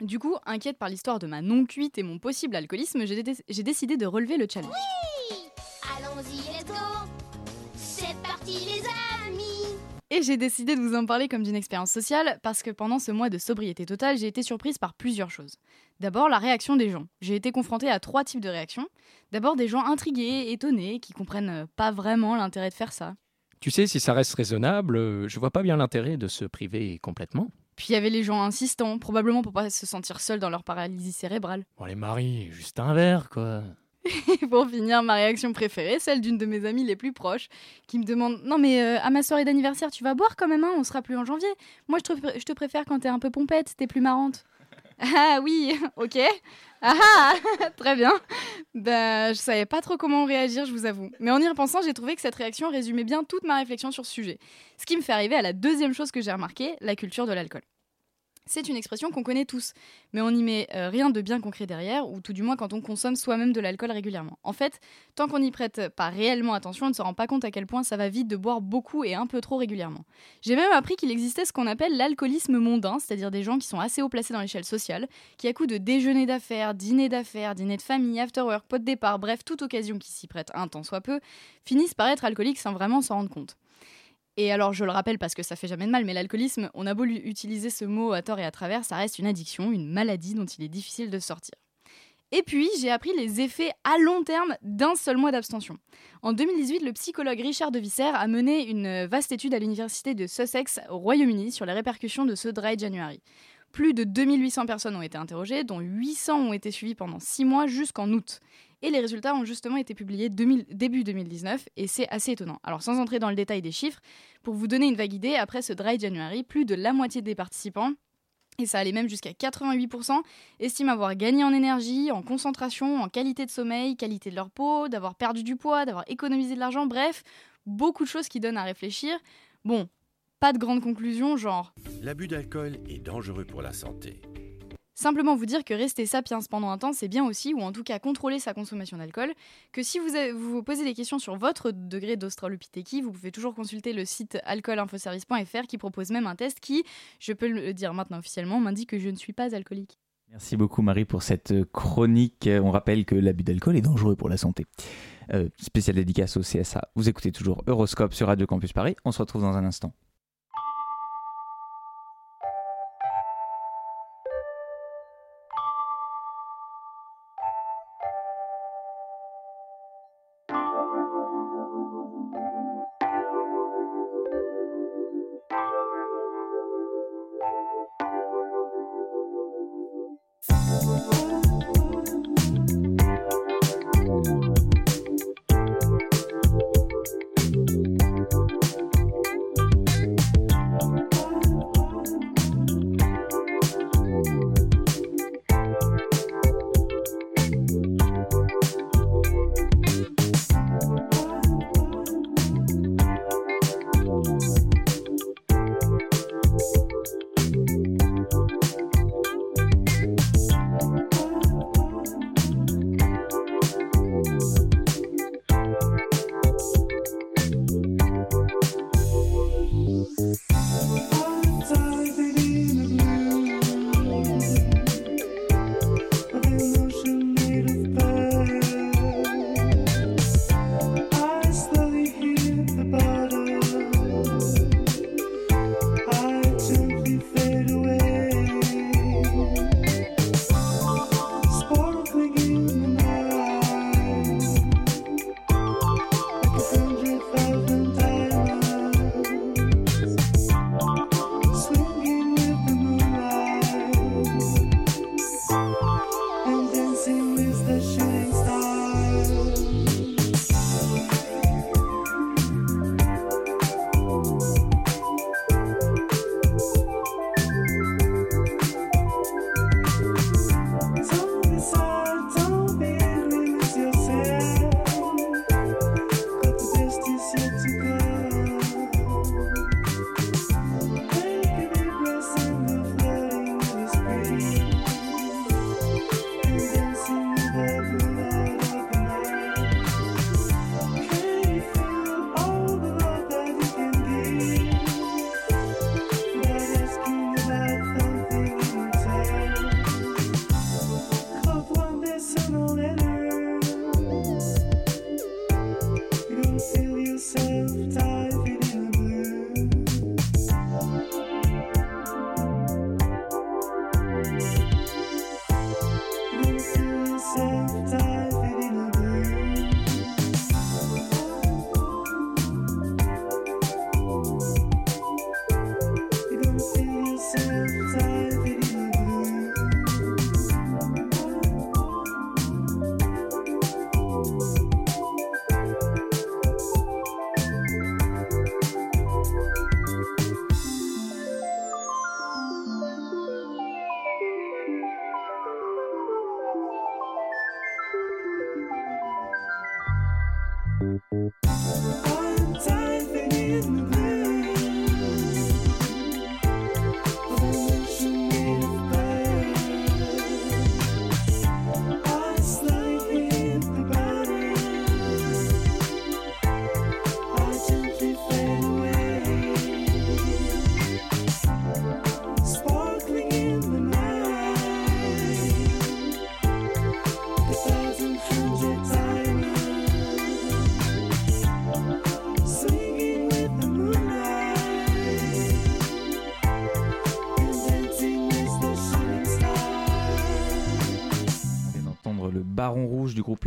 Du coup, inquiète par l'histoire de ma non-cuite et mon possible alcoolisme, j'ai décidé de relever le challenge. Oui Et j'ai décidé de vous en parler comme d'une expérience sociale parce que pendant ce mois de sobriété totale, j'ai été surprise par plusieurs choses. D'abord, la réaction des gens. J'ai été confrontée à trois types de réactions. D'abord, des gens intrigués, étonnés, qui comprennent pas vraiment l'intérêt de faire ça. Tu sais, si ça reste raisonnable, euh, je vois pas bien l'intérêt de se priver complètement. Puis il y avait les gens insistants, probablement pour pas se sentir seuls dans leur paralysie cérébrale. Bon, les maris, juste un verre, quoi. Et (laughs) pour finir, ma réaction préférée, celle d'une de mes amies les plus proches, qui me demande Non, mais euh, à ma soirée d'anniversaire, tu vas boire quand même, hein on sera plus en janvier. Moi, je te, préfère quand t'es un peu pompette, t'es plus marrante. (laughs) Ah oui, (laughs) ok. Ah, ah Très bien. Ben, je savais pas trop comment réagir, je vous avoue. Mais en y repensant, j'ai trouvé que cette réaction résumait bien toute ma réflexion sur ce sujet. Ce qui me fait arriver à la deuxième chose que j'ai remarqué, la culture de l'alcool. C'est une expression qu'on connaît tous, mais on n'y met euh, rien de bien concret derrière, ou tout du moins quand on consomme soi-même de l'alcool régulièrement. En fait, tant qu'on n'y prête pas réellement attention, on ne se rend pas compte à quel point ça va vite de boire beaucoup et un peu trop régulièrement. J'ai même appris qu'il existait ce qu'on appelle l'alcoolisme mondain, c'est-à-dire des gens qui sont assez haut placés dans l'échelle sociale, qui à coup de déjeuner d'affaires, dîner d'affaires, dîner de famille, after work, pot de départ, bref, toute occasion qui s'y prête un temps soit peu, finissent par être alcooliques sans vraiment s'en rendre compte. Et alors, je le rappelle parce que ça fait jamais de mal, mais l'alcoolisme, on a beau utiliser ce mot à tort et à travers, ça reste une addiction, une maladie dont il est difficile de sortir. Et puis, j'ai appris les effets à long terme d'un seul mois d'abstention. En 2018, le psychologue Richard de Visser a mené une vaste étude à l'université de Sussex au Royaume-Uni sur les répercussions de ce Dry January. Plus de 2800 personnes ont été interrogées, dont 800 ont été suivies pendant 6 mois jusqu'en août. Et les résultats ont justement été publiés début 2019 et c'est assez étonnant. Alors sans entrer dans le détail des chiffres, pour vous donner une vague idée, après ce Dry January, plus de la moitié des participants et ça allait même jusqu'à 88%, estiment avoir gagné en énergie, en concentration, en qualité de sommeil, qualité de leur peau, d'avoir perdu du poids, d'avoir économisé de l'argent, bref, beaucoup de choses qui donnent à réfléchir. Bon, pas de grandes conclusions, genre... L'abus d'alcool est dangereux pour la santé. Simplement vous dire que rester sapiens pendant un temps, c'est bien aussi, ou en tout cas contrôler sa consommation d'alcool. Que si vous, vous posez des questions sur votre degré d'australopithèque, vous pouvez toujours consulter le site alcoolinfoservice.fr qui propose même un test qui, je peux le dire maintenant officiellement, m'indique que je ne suis pas alcoolique. Merci beaucoup Marie pour cette chronique. On rappelle que l'abus d'alcool est dangereux pour la santé. Euh, spécial dédicace au CSA. Vous écoutez toujours Euroscope sur Radio Campus Paris. On se retrouve dans un instant.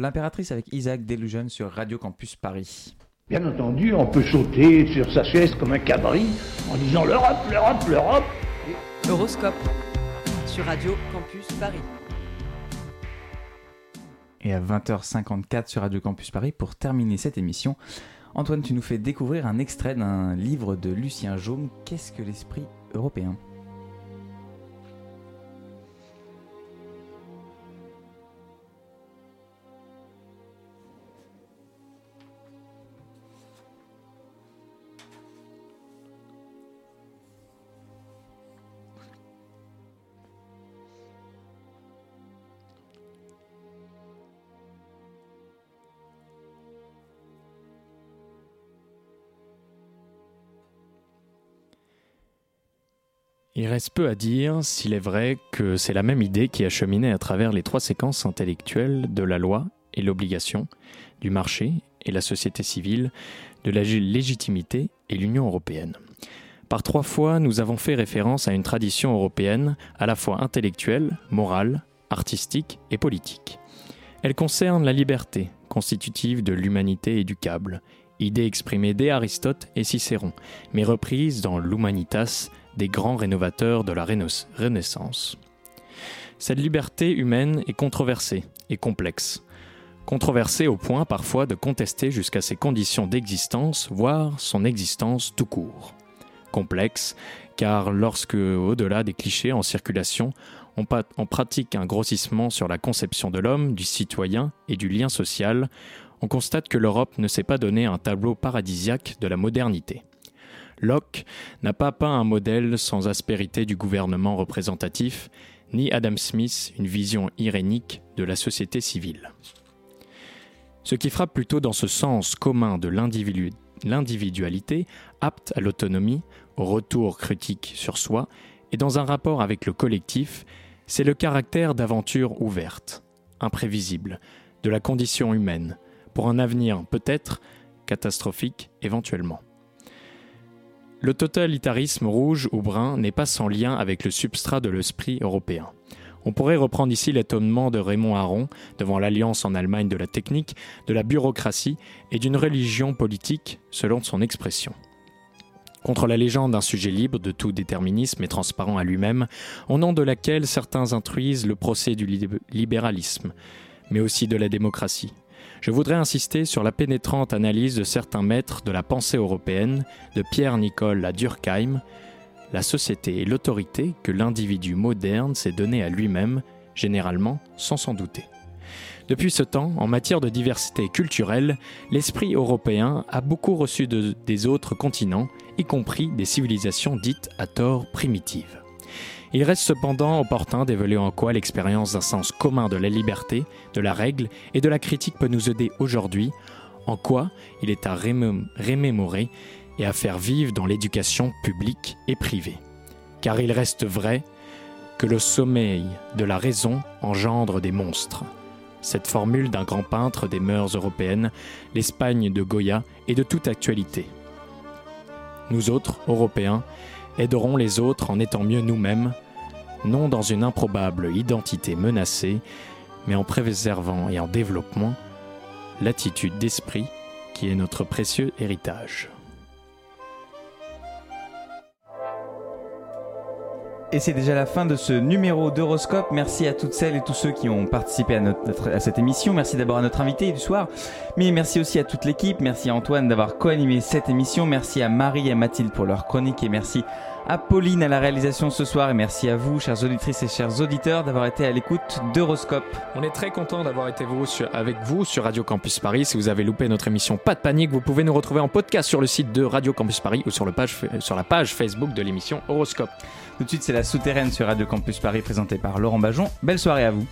L'Impératrice avec Isaac Delusion sur Radio Campus Paris. Bien entendu, on peut sauter sur sa chaise comme un cabri en disant l'Europe, l'Europe, l'Europe. Horoscope sur Radio Campus Paris. Et à 20h54 sur Radio Campus Paris, pour terminer cette émission, Antoine, tu nous fais découvrir un extrait d'un livre de Lucien Jaume, Qu'est-ce que l'esprit européen? Il reste peu à dire s'il est vrai que c'est la même idée qui a cheminé à travers les trois séquences intellectuelles de la loi et l'obligation, du marché et la société civile, de la légitimité et l'Union européenne. Par trois fois, nous avons fait référence à une tradition européenne à la fois intellectuelle, morale, artistique et politique. Elle concerne la liberté, constitutive de l'humanité éducable, idée exprimée dès Aristote et Cicéron, mais reprise dans l'Humanitas des grands rénovateurs de la Renaissance. Cette liberté humaine est controversée et complexe. Controversée au point parfois de contester jusqu'à ses conditions d'existence, voire son existence tout court. Complexe, car lorsque, au-delà des clichés en circulation, on, pratique un grossissement sur la conception de l'homme, du citoyen et du lien social, on constate que l'Europe ne s'est pas donné un tableau paradisiaque de la modernité. Locke n'a pas peint un modèle sans aspérité du gouvernement représentatif, ni Adam Smith une vision irénique de la société civile. Ce qui frappe plutôt dans ce sens commun de l'individualité, apte à l'autonomie, au retour critique sur soi, et dans un rapport avec le collectif, c'est le caractère d'aventure ouverte, imprévisible, de la condition humaine, pour un avenir peut-être catastrophique éventuellement. Le totalitarisme rouge ou brun n'est pas sans lien avec le substrat de l'esprit européen. On pourrait reprendre ici l'étonnement de Raymond Aron devant l'alliance en Allemagne de la technique, de la bureaucratie et d'une religion politique, selon son expression. Contre la légende d'un sujet libre de tout déterminisme et transparent à lui-même, au nom de laquelle certains intruisent le procès du libéralisme, mais aussi de la démocratie, je voudrais insister sur la pénétrante analyse de certains maîtres de la pensée européenne, de Pierre-Nicole à Durkheim, la société et l'autorité que l'individu moderne s'est donné à lui-même, généralement sans s'en douter. Depuis ce temps, en matière de diversité culturelle, l'esprit européen a beaucoup reçu des autres continents, y compris des civilisations dites à tort primitives. Il reste cependant opportun d'évaluer en quoi l'expérience d'un sens commun de la liberté, de la règle et de la critique peut nous aider aujourd'hui, en quoi il est à rémémorer et à faire vivre dans l'éducation publique et privée. Car il reste vrai que le sommeil de la raison engendre des monstres. Cette formule d'un grand peintre des mœurs européennes, l'Espagne de Goya, est de toute actualité. Nous autres, Européens, aiderons les autres en étant mieux nous-mêmes, non dans une improbable identité menacée, mais en préservant et en développant l'attitude d'esprit qui est notre précieux héritage. Et c'est déjà la fin de ce numéro d'Horoscope. Merci à toutes celles et tous ceux qui ont participé à, notre, à cette émission. Merci d'abord à notre invité du soir, mais merci aussi à toute l'équipe. Merci à Antoine d'avoir co-animé cette émission. Merci à Marie et à Mathilde pour leur chronique et merci Apolline à la réalisation ce soir et merci à vous, chères auditrices et chers auditeurs, d'avoir été à l'écoute d'Horoscope. On est très content d'avoir été vous sur- avec vous sur Radio Campus Paris. Si vous avez loupé notre émission Pas de panique, vous pouvez nous retrouver en podcast sur le site de Radio Campus Paris ou sur, le page, sur la page Facebook de l'émission Horoscope. Tout de suite, c'est la souterraine sur Radio Campus Paris présentée par Laurent Bajon. Belle soirée à vous.